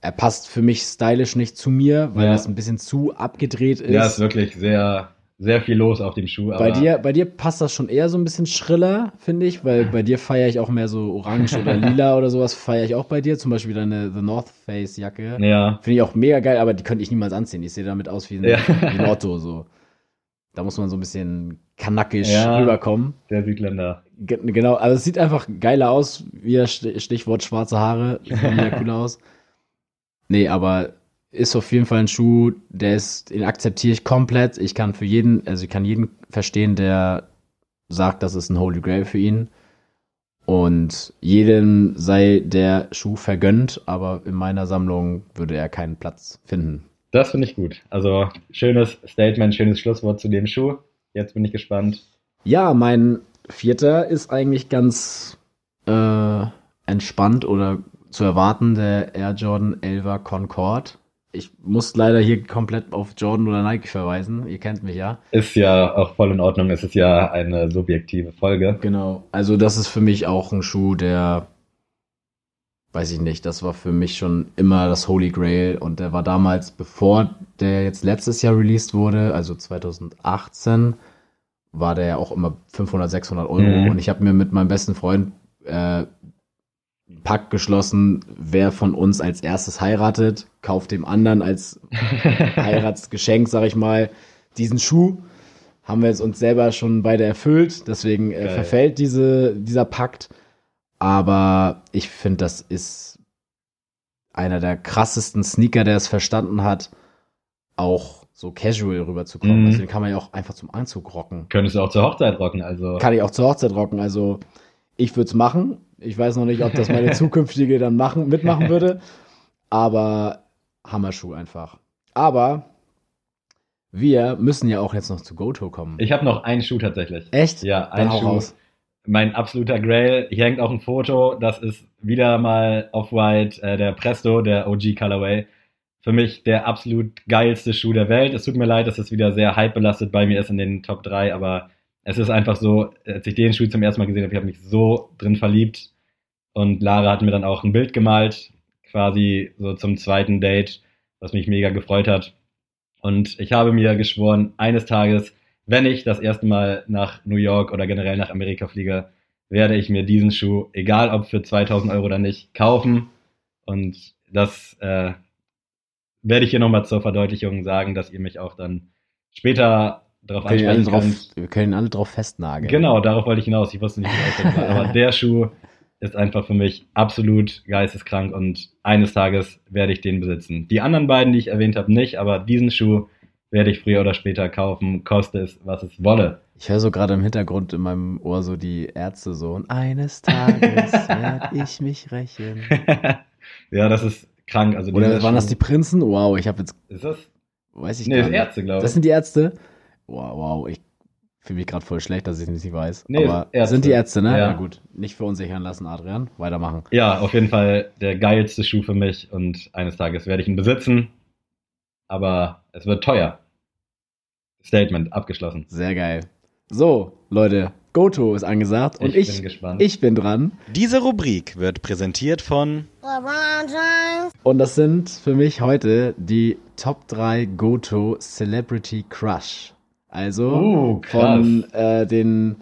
er passt für mich stylisch nicht zu mir, weil Ja. das ein bisschen zu abgedreht ist. Ja, ist wirklich sehr, sehr viel los auf dem Schuh. bei aber- dir, bei dir passt das schon eher so ein bisschen schriller, finde ich, weil bei dir feiere ich auch mehr so orange oder lila oder sowas feiere ich auch bei dir. Zum Beispiel deine The North Face Jacke. Ja, Finde ich auch mega geil, aber die könnte ich niemals anziehen. Ich sehe damit aus wie ein, Ja. wie ein Otto, so. Da muss man so ein bisschen kanackisch Ja. rüberkommen. der Südländer. Ge- Genau, also es sieht einfach geiler aus, wie das Sti- Stichwort schwarze Haare. Sieht mega cool aus. Nee, aber ist auf jeden Fall ein Schuh, der ist, den akzeptiere ich komplett. Ich kann für jeden, also ich kann jeden verstehen, der sagt, das ist ein Holy Grail für ihn. Und jedem sei der Schuh vergönnt, aber in meiner Sammlung würde er keinen Platz finden. Das finde ich gut. Also schönes Statement, schönes Schlusswort zu dem Schuh. Jetzt bin ich gespannt. Ja, mein vierter ist eigentlich ganz äh, entspannt oder zu erwarten, der Air Jordan 11 Concorde. Ich muss leider hier komplett auf Jordan oder Nike verweisen. Ihr kennt mich ja. Ist ja auch voll in Ordnung. Es ist ja eine subjektive Folge. Genau. Also das ist für mich auch ein Schuh, der, weiß ich nicht, das war für mich schon immer das Holy Grail und der war damals, bevor der jetzt letztes Jahr released wurde, also 2018, war der ja auch immer 500, 600 Euro Mhm. und ich habe mir mit meinem besten Freund äh, einen Pakt geschlossen, wer von uns als erstes heiratet, kauft dem anderen als Heiratsgeschenk, sag ich mal, diesen Schuh. Haben wir jetzt uns selber schon beide erfüllt, deswegen äh, verfällt diese, dieser Pakt. Aber ich finde, das ist einer der krassesten Sneaker, der es verstanden hat, auch so casual rüberzukommen. Mhm. Also den kann man ja auch einfach zum Anzug rocken. Könntest du auch zur Hochzeit rocken. Also Kann ich auch zur Hochzeit rocken. Also ich würde es machen. Ich weiß noch nicht, ob das meine zukünftige dann machen, mitmachen würde. Aber Hammerschuh einfach. Aber wir müssen ja auch jetzt noch zu Goto kommen. ich habe noch einen Schuh tatsächlich. Echt? Ja, Dann ein hau Schuh. raus. Mein absoluter Grail. Hier hängt auch ein Foto. Das ist wieder mal Off-White, äh, der Presto, der OG Colorway. Für mich der absolut geilste Schuh der Welt. Es tut mir leid, dass es wieder sehr hype-belastet bei mir ist in den Top 3, aber es ist einfach so, als ich den Schuh zum ersten Mal gesehen habe, ich habe mich so drin verliebt. Und Lara hat mir dann auch ein Bild gemalt, quasi so zum zweiten Date, was mich mega gefreut hat. Und ich habe mir geschworen, eines Tages, wenn ich das erste Mal nach New York oder generell nach Amerika fliege, werde ich mir diesen Schuh, egal ob für 2000 Euro oder nicht, kaufen. Und das äh, werde ich hier nochmal zur Verdeutlichung sagen, dass ihr mich auch dann später darauf ansprechen drauf, könnt. wir können alle drauf festnageln. Genau, darauf wollte ich hinaus. Ich wusste nicht, wie ich soll. Aber der Schuh ist einfach für mich absolut geisteskrank und eines Tages werde ich den besitzen. Die anderen beiden, die ich erwähnt habe, nicht, aber diesen Schuh werde ich früher oder später kaufen, koste es, was es wolle. Ich höre so gerade im Hintergrund in meinem Ohr so die Ärzte so. Und eines Tages werde ich mich rächen. ja, das ist krank. Also Oder waren das die Prinzen? Wow, ich habe jetzt, Ist das? weiß ich Nee, gar das nicht. Ärzte, glaube Das ich. sind die Ärzte? Wow, wow, ich fühle mich gerade voll schlecht, dass ich es nicht weiß. Nee, Aber Ärzte. sind die Ärzte, ne? Ja. Ja. gut. Nicht verunsichern lassen, Adrian. Weitermachen. Ja, auf jeden Fall der geilste Schuh für mich und eines Tages werde ich ihn besitzen. Aber es wird teuer. Statement abgeschlossen. Sehr geil. So, Leute, Goto ist angesagt und Ich ich, bin gespannt. ich bin dran. Diese Rubrik wird präsentiert von LeBron James. Und das sind für mich heute die Top 3 Goto Celebrity Crush. Also Uh, krass. von äh, den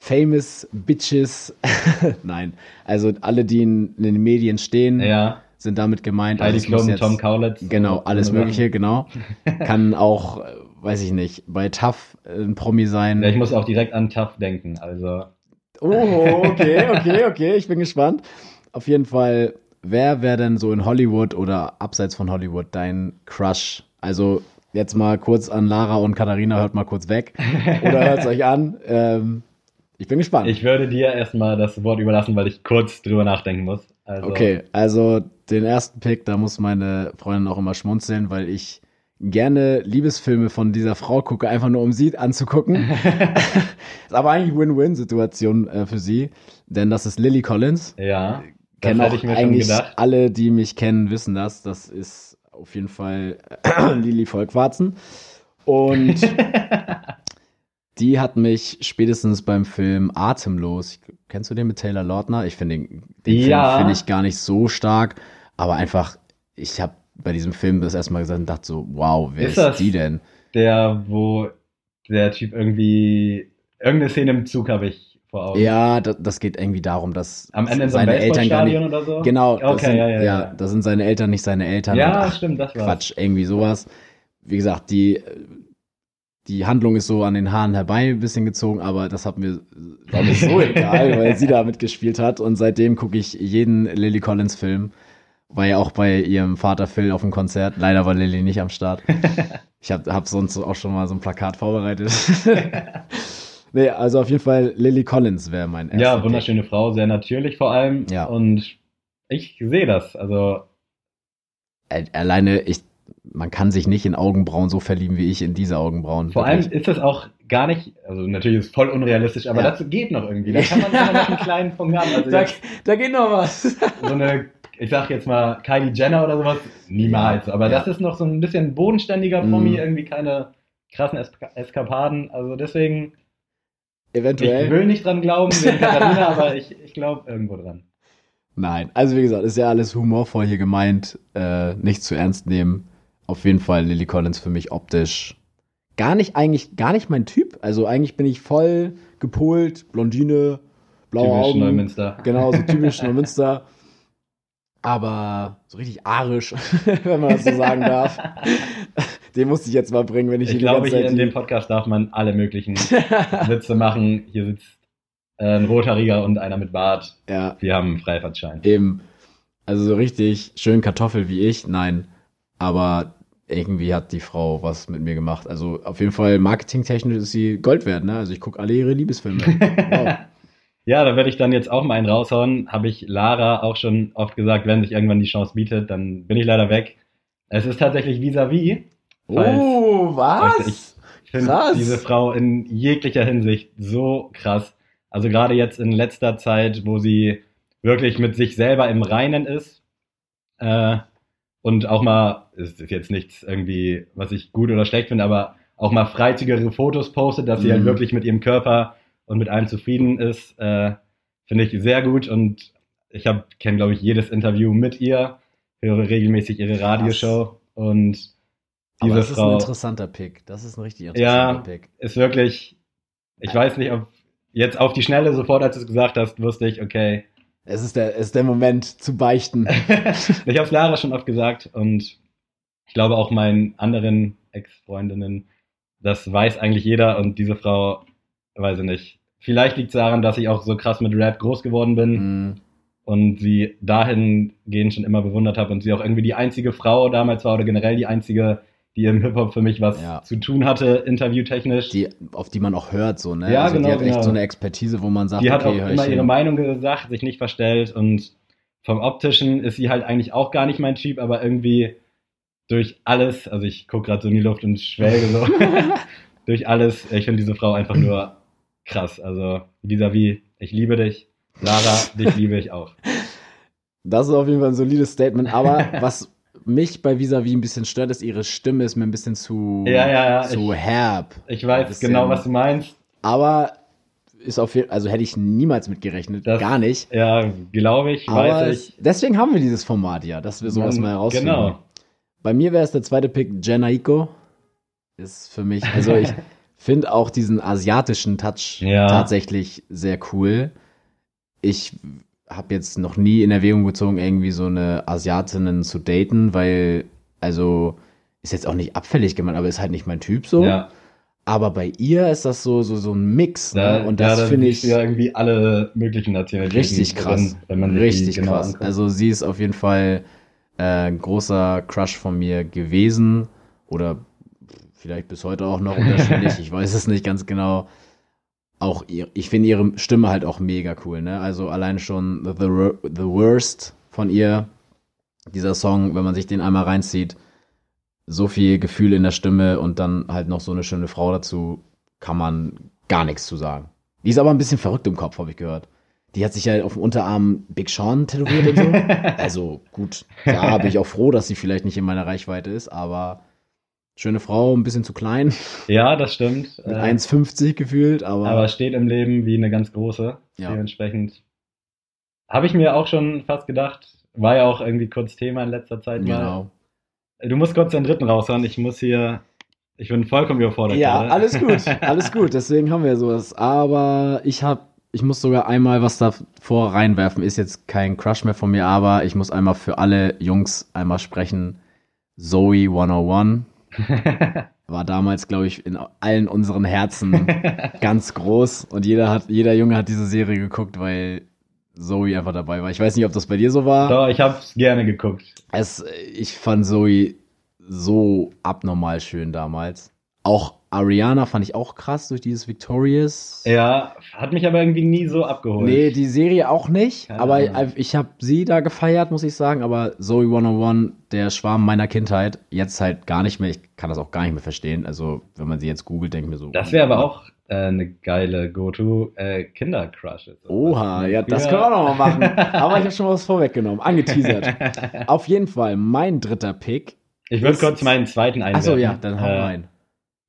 Famous Bitches. Nein, also alle, die in, in den Medien stehen, Ja, sind damit gemeint. Heidi muss Klum, jetzt- Tom Kaulitz. Genau, so alles Sachen. Mögliche, genau. Kann auch, äh, weiß ich nicht, bei TAF äh, ein Promi sein. Ja, ich muss auch direkt an Tough denken. Also, Oh, okay, okay, okay, ich bin gespannt. Auf jeden Fall, wer wäre denn so in Hollywood oder abseits von Hollywood dein Crush? Also jetzt mal kurz an Lara und Katharina, hört mal kurz weg oder hört es euch an. Ähm, ich bin gespannt. ich würde dir erstmal das Wort überlassen, weil ich kurz drüber nachdenken muss. Also, Okay, also den ersten Pick, da muss meine Freundin auch immer schmunzeln, weil ich gerne Liebesfilme von dieser Frau gucke, einfach nur um sie anzugucken. ist aber eigentlich Win-Win-Situation äh, für sie, denn das ist Lily Collins. Ja, Kennen hätte auch ich mir schon eigentlich gedacht. alle, die mich kennen, wissen das. Das ist auf jeden Fall Lily Volkwarzen. Und die hat mich spätestens beim Film Atemlos, kennst du den mit Taylor Lautner? Ich finde den, den Ja. Film finde ich gar nicht so stark, aber einfach, ich habe bei diesem Film das erste Mal gesagt und dachte so, wow, wer Ist ist, das- die denn? Der, wo der Typ irgendwie, irgendeine Szene im Zug habe ich vor Augen. Ja, das, das geht irgendwie darum, dass Am Ende seine Eltern gar nicht, oder so? Genau, das Okay, sind, ja, ja, ja. da sind seine Eltern nicht seine Eltern. Ja, und ach, stimmt, das war's. Quatsch, irgendwie sowas. Wie gesagt, die, die Handlung ist so an den Haaren herbei ein bisschen gezogen, aber das hat mir, war mir so egal, weil sie da mitgespielt hat. Und seitdem gucke ich jeden Lily Collins Film. War ja auch bei ihrem Vater Phil auf dem Konzert. Leider war Lily nicht am Start. Ich habe hab sonst auch schon mal so ein Plakat vorbereitet. nee, also auf jeden Fall Lily Collins wäre mein erster Ja, wunderschöne Frau, sehr natürlich vor allem. Ja. Und ich sehe das. Also, Äh, alleine, ich, man kann sich nicht in Augenbrauen so verlieben wie ich in diese Augenbrauen. vor allem ist das auch gar nicht, also natürlich ist es voll unrealistisch, aber Ja. das geht noch irgendwie. Da kann man immer noch einen kleinen Punkt haben. Also da, jetzt da geht noch was. so eine, ich sag jetzt mal Kylie Jenner oder sowas, niemals. Aber ja. das ist noch so ein bisschen bodenständiger Promi, Mhm. irgendwie keine krassen Eska Eskapaden. Also deswegen, ich Eventuell. will nicht dran glauben, wegen Katharina, aber ich, ich glaube irgendwo dran. Nein, also wie gesagt, ist ja alles humorvoll hier gemeint, äh, nicht zu ernst nehmen. Auf jeden Fall Lily Collins für mich optisch gar nicht eigentlich gar nicht mein Typ. Also eigentlich bin ich voll gepolt, Blondine, blaue Typisch Augen. Neumünster. Genau, so typisch Neumünster. Aber so richtig arisch, wenn man das so sagen darf. Den musste ich jetzt mal bringen, wenn ich, Ich hier die glaube, ganze hier in die- dem Podcast darf man alle möglichen Witze machen. Hier sitzt äh, ein Rothaariger und einer mit Bart. ja, Wir haben einen Freifahrtschein. Eben, also so richtig schön Kartoffel wie ich, nein. Aber irgendwie hat die Frau was mit mir gemacht. Also auf jeden Fall marketingtechnisch ist sie Gold wert, ne? Also ich gucke alle ihre Liebesfilme. Wow. Ja, da werde ich dann jetzt auch mal einen raushauen. Habe ich Lara auch schon oft gesagt, wenn sich irgendwann die Chance bietet, dann bin ich leider weg. Es ist tatsächlich vis-à-vis. falls- Oh, was? Ich finde Krass. diese Frau in jeglicher Hinsicht so krass. Also gerade jetzt in letzter Zeit, wo sie wirklich mit sich selber im Reinen ist äh, und auch mal, ist jetzt nichts irgendwie, was ich gut oder schlecht finde, aber auch mal freizügigere Fotos postet, dass sie halt Mhm. wirklich mit ihrem Körper und mit allem zufrieden ist, äh, finde ich sehr gut und ich habe kenne glaube ich jedes Interview mit ihr, höre regelmäßig ihre Radioshow und Aber diese das ist ein Frau interessanter Pick. Das ist ein richtig Ja. interessanter Pick. ist wirklich, ich weiß nicht, ob jetzt auf die Schnelle sofort, als du es gesagt hast, wusste ich, okay. Es ist der, es ist der Moment zu beichten. ich habe es Lara schon oft gesagt und ich glaube auch meinen anderen Ex-Freundinnen, das weiß eigentlich jeder und diese Frau, weiß ich nicht. Vielleicht liegt es daran, dass ich auch so krass mit Rap groß geworden bin Mm, und sie dahingehend schon immer bewundert habe und sie auch irgendwie die einzige Frau damals war oder generell die einzige, die im Hip-Hop für mich was Ja. zu tun hatte, interviewtechnisch. die, auf die man auch hört, so, ne? Ja, also genau, Die hat echt genau. so eine Expertise, wo man sagt, die hat okay, auch immer ihre. Meinung gesagt, sich nicht verstellt und vom optischen ist sie halt eigentlich auch gar nicht mein Typ, aber irgendwie durch alles, also ich gucke gerade so in die Luft und schwelge so, durch alles, ich finde diese Frau einfach nur krass, also vis-à-vis, ich liebe dich, Lara, dich liebe ich auch. Das ist auf jeden Fall ein solides Statement. Aber was mich bei Visavi ein bisschen stört, ist, ihre Stimme ist mir ein bisschen zu, Ja, ja, ja, zu ich- herb. Ich weiß genau, was du meinst, Aber ist auf jeden also hätte ich niemals mitgerechnet. Das- gar nicht. ja, glaube ich, Aber weiß ich. deswegen haben wir dieses Format ja, dass wir sowas Man- mal herausfinden. Genau. Bei mir wäre es der zweite Pick, Jenaiko. Ist für mich, also ich finde auch diesen asiatischen Touch Ja. tatsächlich sehr cool. Ich habe jetzt noch nie in Erwägung gezogen, irgendwie so eine Asiatinnen zu daten, weil, also, ist jetzt auch nicht abfällig gemeint, aber ist halt nicht mein Typ so. Ja, Aber bei ihr ist das so, so, so ein Mix. da, ne? Und das da finde ich ja irgendwie alle möglichen Nationalitäten. richtig drin, krass. die richtig genau krass. anguckt. Also sie ist auf jeden Fall äh, großer Crush von mir gewesen. Oder vielleicht bis heute auch noch unterschiedlich. ich weiß es nicht ganz genau. auch ihr, ich finde ihre Stimme halt auch mega cool, ne? Also allein schon The, The Worst von ihr, dieser Song, wenn man sich den einmal reinzieht, so viel Gefühl in der Stimme und dann halt noch so eine schöne Frau dazu, kann man gar nichts zu sagen. Die ist aber ein bisschen verrückt im Kopf, habe ich gehört. Die hat sich ja auf dem Unterarm Big Sean tätowiert und so. also gut, da bin ich auch froh, dass sie vielleicht nicht in meiner Reichweite ist, aber schöne Frau, ein bisschen zu klein, Ja, das stimmt. mit Äh, 1,50 gefühlt, aber, aber steht im Leben wie eine ganz große. Ja. Dementsprechend habe ich mir auch schon fast gedacht, war ja auch irgendwie kurz Thema in letzter Zeit mal. genau. Du musst kurz den dritten raushauen. Ich muss hier, ich bin vollkommen überfordert. Ja, gerade. alles gut, alles gut, deswegen haben wir sowas. Aber ich habe, ich muss sogar einmal was davor reinwerfen. Ist jetzt kein Crush mehr von mir, aber ich muss einmal für alle Jungs einmal sprechen. Zoe 101 war damals, glaube ich, in allen unseren Herzen ganz groß und jeder hat, jeder Junge hat diese Serie geguckt, weil Zoe einfach dabei war. Ich weiß nicht, ob das bei dir so war. Doch, ich habe es gerne geguckt. Es, ich fand Zoe so abnormal schön damals. Auch Ariana fand ich auch krass durch dieses Victorious. Ja, hat mich aber irgendwie nie so abgeholt. Nee, die Serie auch nicht, Keine aber Ahnung. ich habe sie da gefeiert, muss ich sagen, aber Zoe 101, der Schwarm meiner Kindheit, jetzt halt gar nicht mehr, ich kann das auch gar nicht mehr verstehen, also wenn man sie jetzt googelt, denke ich mir so. das wäre aber auch äh, eine geile Go-To-Kinder-Crush. Oha, ja, das können wir auch noch mal machen, aber ich habe schon was vorweggenommen, angeteasert. Auf jeden Fall, mein dritter Pick. Ich würde kurz meinen zweiten einwerfen. Achso, ja, dann hau Äh, rein. äh,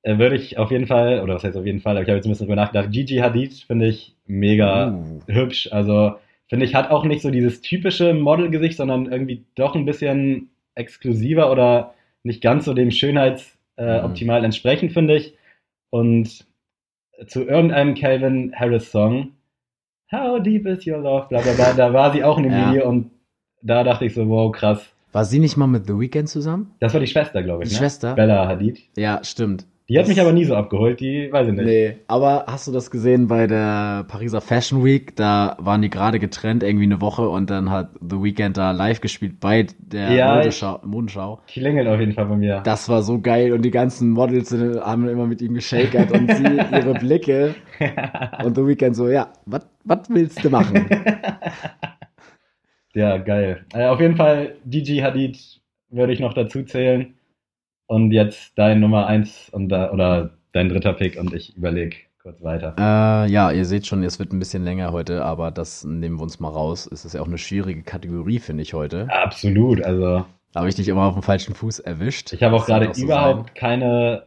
Würde ich auf jeden Fall, oder was heißt auf jeden Fall, aber ich habe jetzt ein bisschen drüber nachgedacht. Gigi Hadid finde ich mega Uh. hübsch. Also finde ich, hat auch nicht so dieses typische Modelgesicht, sondern irgendwie doch ein bisschen exklusiver oder nicht ganz so dem Schönheitsoptimal äh, Mhm. optimal entsprechend, finde ich. Und zu irgendeinem Calvin Harris Song, How Deep Is Your Love, bla bla bla, da war sie auch in dem Ja. Video und da dachte ich so, wow, krass. War sie nicht mal mit The Weeknd zusammen? Das war die Schwester, glaube ich. Die ne? Schwester? Bella Hadid. Ja, stimmt. Die hat mich aber nie so abgeholt, die weiß ich nicht. Nee, aber hast du das gesehen bei der Pariser Fashion Week? Da waren die gerade getrennt, irgendwie eine Woche und dann hat The Weeknd da live gespielt bei der Ja. Modenschau. Klingelt auf jeden Fall bei mir. Das war so geil und die ganzen Models haben immer mit ihm geschakert und sie ihre Blicke und The Weeknd so, ja, was willst du machen? ja, geil. Äh, auf jeden Fall, Gigi Hadid würde ich noch dazu zählen. Und jetzt dein Nummer eins und da, oder dein dritter Pick und ich überlege kurz weiter. äh, ja, ihr seht schon, es wird ein bisschen länger heute, aber das nehmen wir uns mal raus. Es ist ja auch eine schwierige Kategorie, finde ich heute. Absolut, also Da habe ich dich immer auf dem falschen Fuß erwischt. ich habe auch gerade überhaupt keine,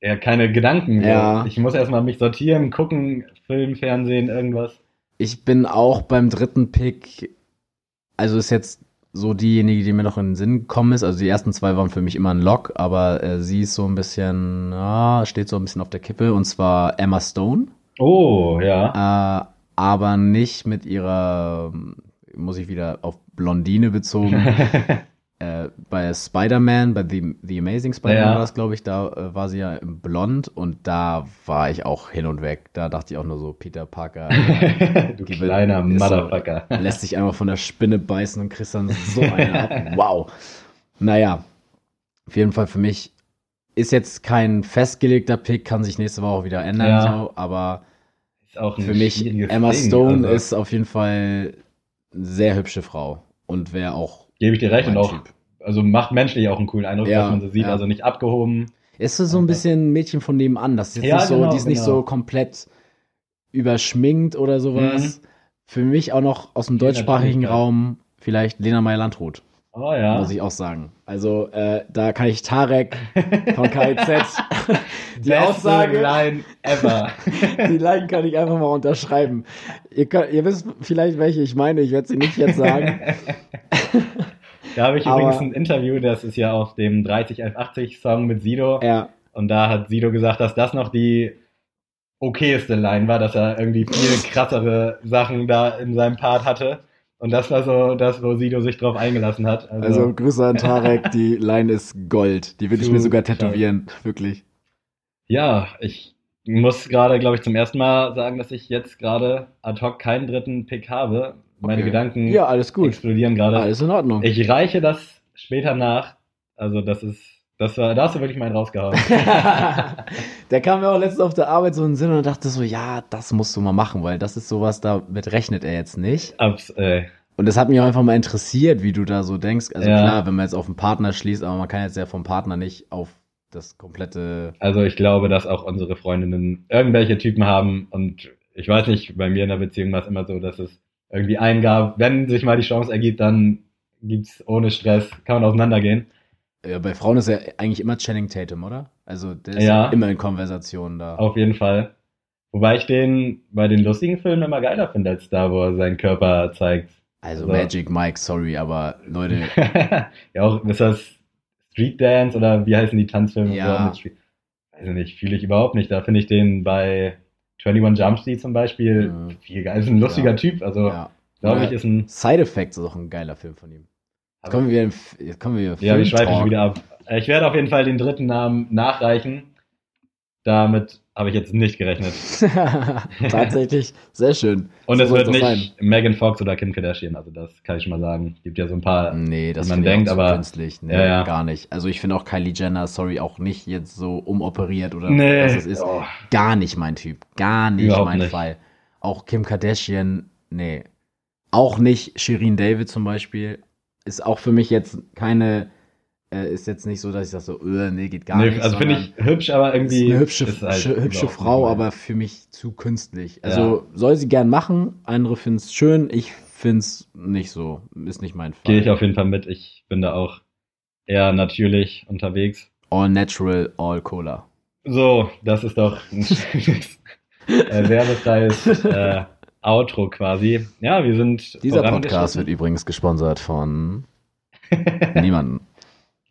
ja, keine Gedanken. Ja. Ich muss erstmal mich sortieren, gucken, Film, Fernsehen, irgendwas. Ich bin auch beim dritten Pick, also ist jetzt so diejenige, die mir noch in den Sinn gekommen ist. Also die ersten zwei waren für mich immer ein Lock, aber äh, sie ist so ein bisschen, ah, steht so ein bisschen auf der Kippe und zwar Emma Stone, Oh, ja. äh, aber nicht mit ihrer, muss ich wieder auf Blondine bezogen. äh, bei Spider-Man, bei The, The Amazing Spider-Man Ja. war es, glaube ich, da äh, war sie ja im blond und da war ich auch hin und weg. Da dachte ich auch nur so, Peter Parker. du Die will- kleiner so- Motherfucker. lässt sich einfach von der Spinne beißen und kriegst dann so eine ab. Wow. Naja, auf jeden Fall für mich ist jetzt kein festgelegter Pick, kann sich nächste Woche auch wieder ändern, Ja. so, aber für mich Emma Stone also. ist auf jeden Fall eine sehr hübsche Frau und wäre auch Gebe ich dir recht und auch, Typ. also macht menschlich auch einen coolen Eindruck, Ja, dass man so sieht, ja. also nicht abgehoben. Ist so ein bisschen ein Mädchen von nebenan. Das ist jetzt Ja, nicht so, genau, die ist nicht genau. so komplett überschminkt oder sowas. Für mich auch noch aus dem Viel deutschsprachigen. Raum vielleicht Lena Meyer-Landrut. Oh ja. muss ich auch sagen. Also äh, da kann ich Tarek von KIZ die Beste Aussage, Line ever. die Line kann ich einfach mal unterschreiben. Ihr, könnt, ihr wisst vielleicht, welche ich meine, ich werde sie nicht jetzt sagen. da habe ich Aber- übrigens ein Interview, das ist ja auf dem 3080 Song mit Sido. ja, Und da hat Sido gesagt, dass das noch die okayste Line war, dass er irgendwie viel krassere Sachen da in seinem Part hatte. Und das war so das, wo Sido sich drauf eingelassen hat. Also, also Grüße an Tarek, die Line ist Gold. Die würde ich mir sogar tätowieren, wirklich. ja, ich muss gerade, glaube ich, zum ersten Mal sagen, dass ich jetzt gerade ad hoc keinen dritten Pick habe. Meine Okay. Gedanken Ja, alles gut. explodieren gerade. Alles in Ordnung. Ich reiche das später nach. Also das ist, das war, da hast du wirklich meinen rausgehauen. Der kam mir auch letztens auf der Arbeit so in den Sinn und dachte so, ja, das musst du mal machen, weil das ist sowas, damit rechnet er jetzt nicht. Abs, äh, Und das hat mich auch einfach mal interessiert, wie du da so denkst. Also Ja. klar, wenn man jetzt auf den Partner schließt, aber man kann jetzt ja vom Partner nicht auf das komplette. also ich glaube, dass auch unsere Freundinnen irgendwelche Typen haben und ich weiß nicht, bei mir in der Beziehung war es immer so, dass es irgendwie einen gab, wenn sich mal die Chance ergibt, dann gibt's ohne Stress, kann man auseinandergehen. Ja, bei Frauen ist ja eigentlich immer Channing Tatum, oder? Also der ist Ja. ja immer in Konversationen da. Auf jeden Fall. Wobei ich den bei den lustigen Filmen immer geiler finde, als da, wo er seinen Körper zeigt. Also Also- Magic Mike, sorry, aber Leute, ja, auch, ist das Street Dance oder wie heißen die Tanzfilme? Ja. Weiß ich nicht, fühle ich überhaupt nicht. Da finde ich den bei 21 Jump Street zum Beispiel Mhm. viel geil. Ist ein lustiger Ja. Typ, also ja. glaube ich, ist ein. Side Effects ist auch ein geiler Film von ihm. Jetzt kommen wir jetzt kommen wir Ja, wir Film schweifen schon wieder ab. Äh, Ich werde auf jeden Fall den dritten Namen nachreichen. Damit habe ich jetzt nicht gerechnet. Tatsächlich, sehr schön. Und es wird nicht Megan Fox oder Kim Kardashian, also das kann ich schon mal sagen. Gibt ja so ein paar. Nee, das wie man denkt, aber- künstlich. Nee, Ja, ja. gar nicht. Also ich finde auch Kylie Jenner, sorry, auch nicht jetzt so umoperiert oder Nee. was es ist. Oh. Gar nicht mein Typ. Gar nicht Überhaupt mein nicht. Fall. Auch Kim Kardashian, nee. Auch nicht Shirin David zum Beispiel. Ist auch für mich jetzt keine, äh, ist jetzt nicht so, dass ich sage so, äh, nee, geht gar Nee, nicht. also finde ich hübsch, aber ist irgendwie. eine hübsche, ist halt hübsche, Frau, aber für mich zu künstlich. Also soll sie gern machen, andere finden es schön, ich finde es nicht so, ist nicht mein Fall. Gehe ich auf jeden Fall mit. Ich bin da auch eher natürlich unterwegs. All natural, all cola. So, das ist doch ein schönes, äh, werbefreies äh, Outro quasi. Ja, wir sind. Dieser Podcast wird übrigens gesponsert von niemandem.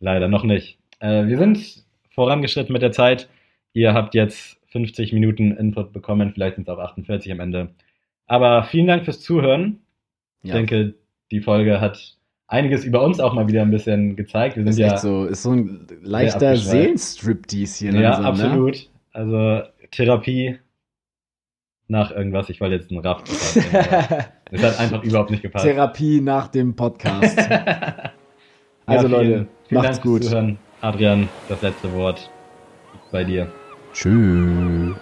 Leider noch nicht. Äh, wir sind vorangeschritten mit der Zeit. Ihr habt jetzt 50 Minuten Input bekommen, vielleicht sind es auch 48 am Ende. Aber vielen Dank fürs Zuhören. Ich Ja, denke, die Folge hat einiges über uns auch mal wieder ein bisschen gezeigt. Wir sind ist ja echt so, ist so ein leichter. Seelenstriptease hier Ja, langsam, Ne? absolut. Also Therapie nach irgendwas. Ich wollte jetzt einen Raff. aber Es hat einfach überhaupt nicht gepasst. Therapie nach dem Podcast. Ja, Also vielen- Leute, vielen macht's Dank fürs gut. Zuhören. Adrian, das letzte Wort bei dir. Tschüss.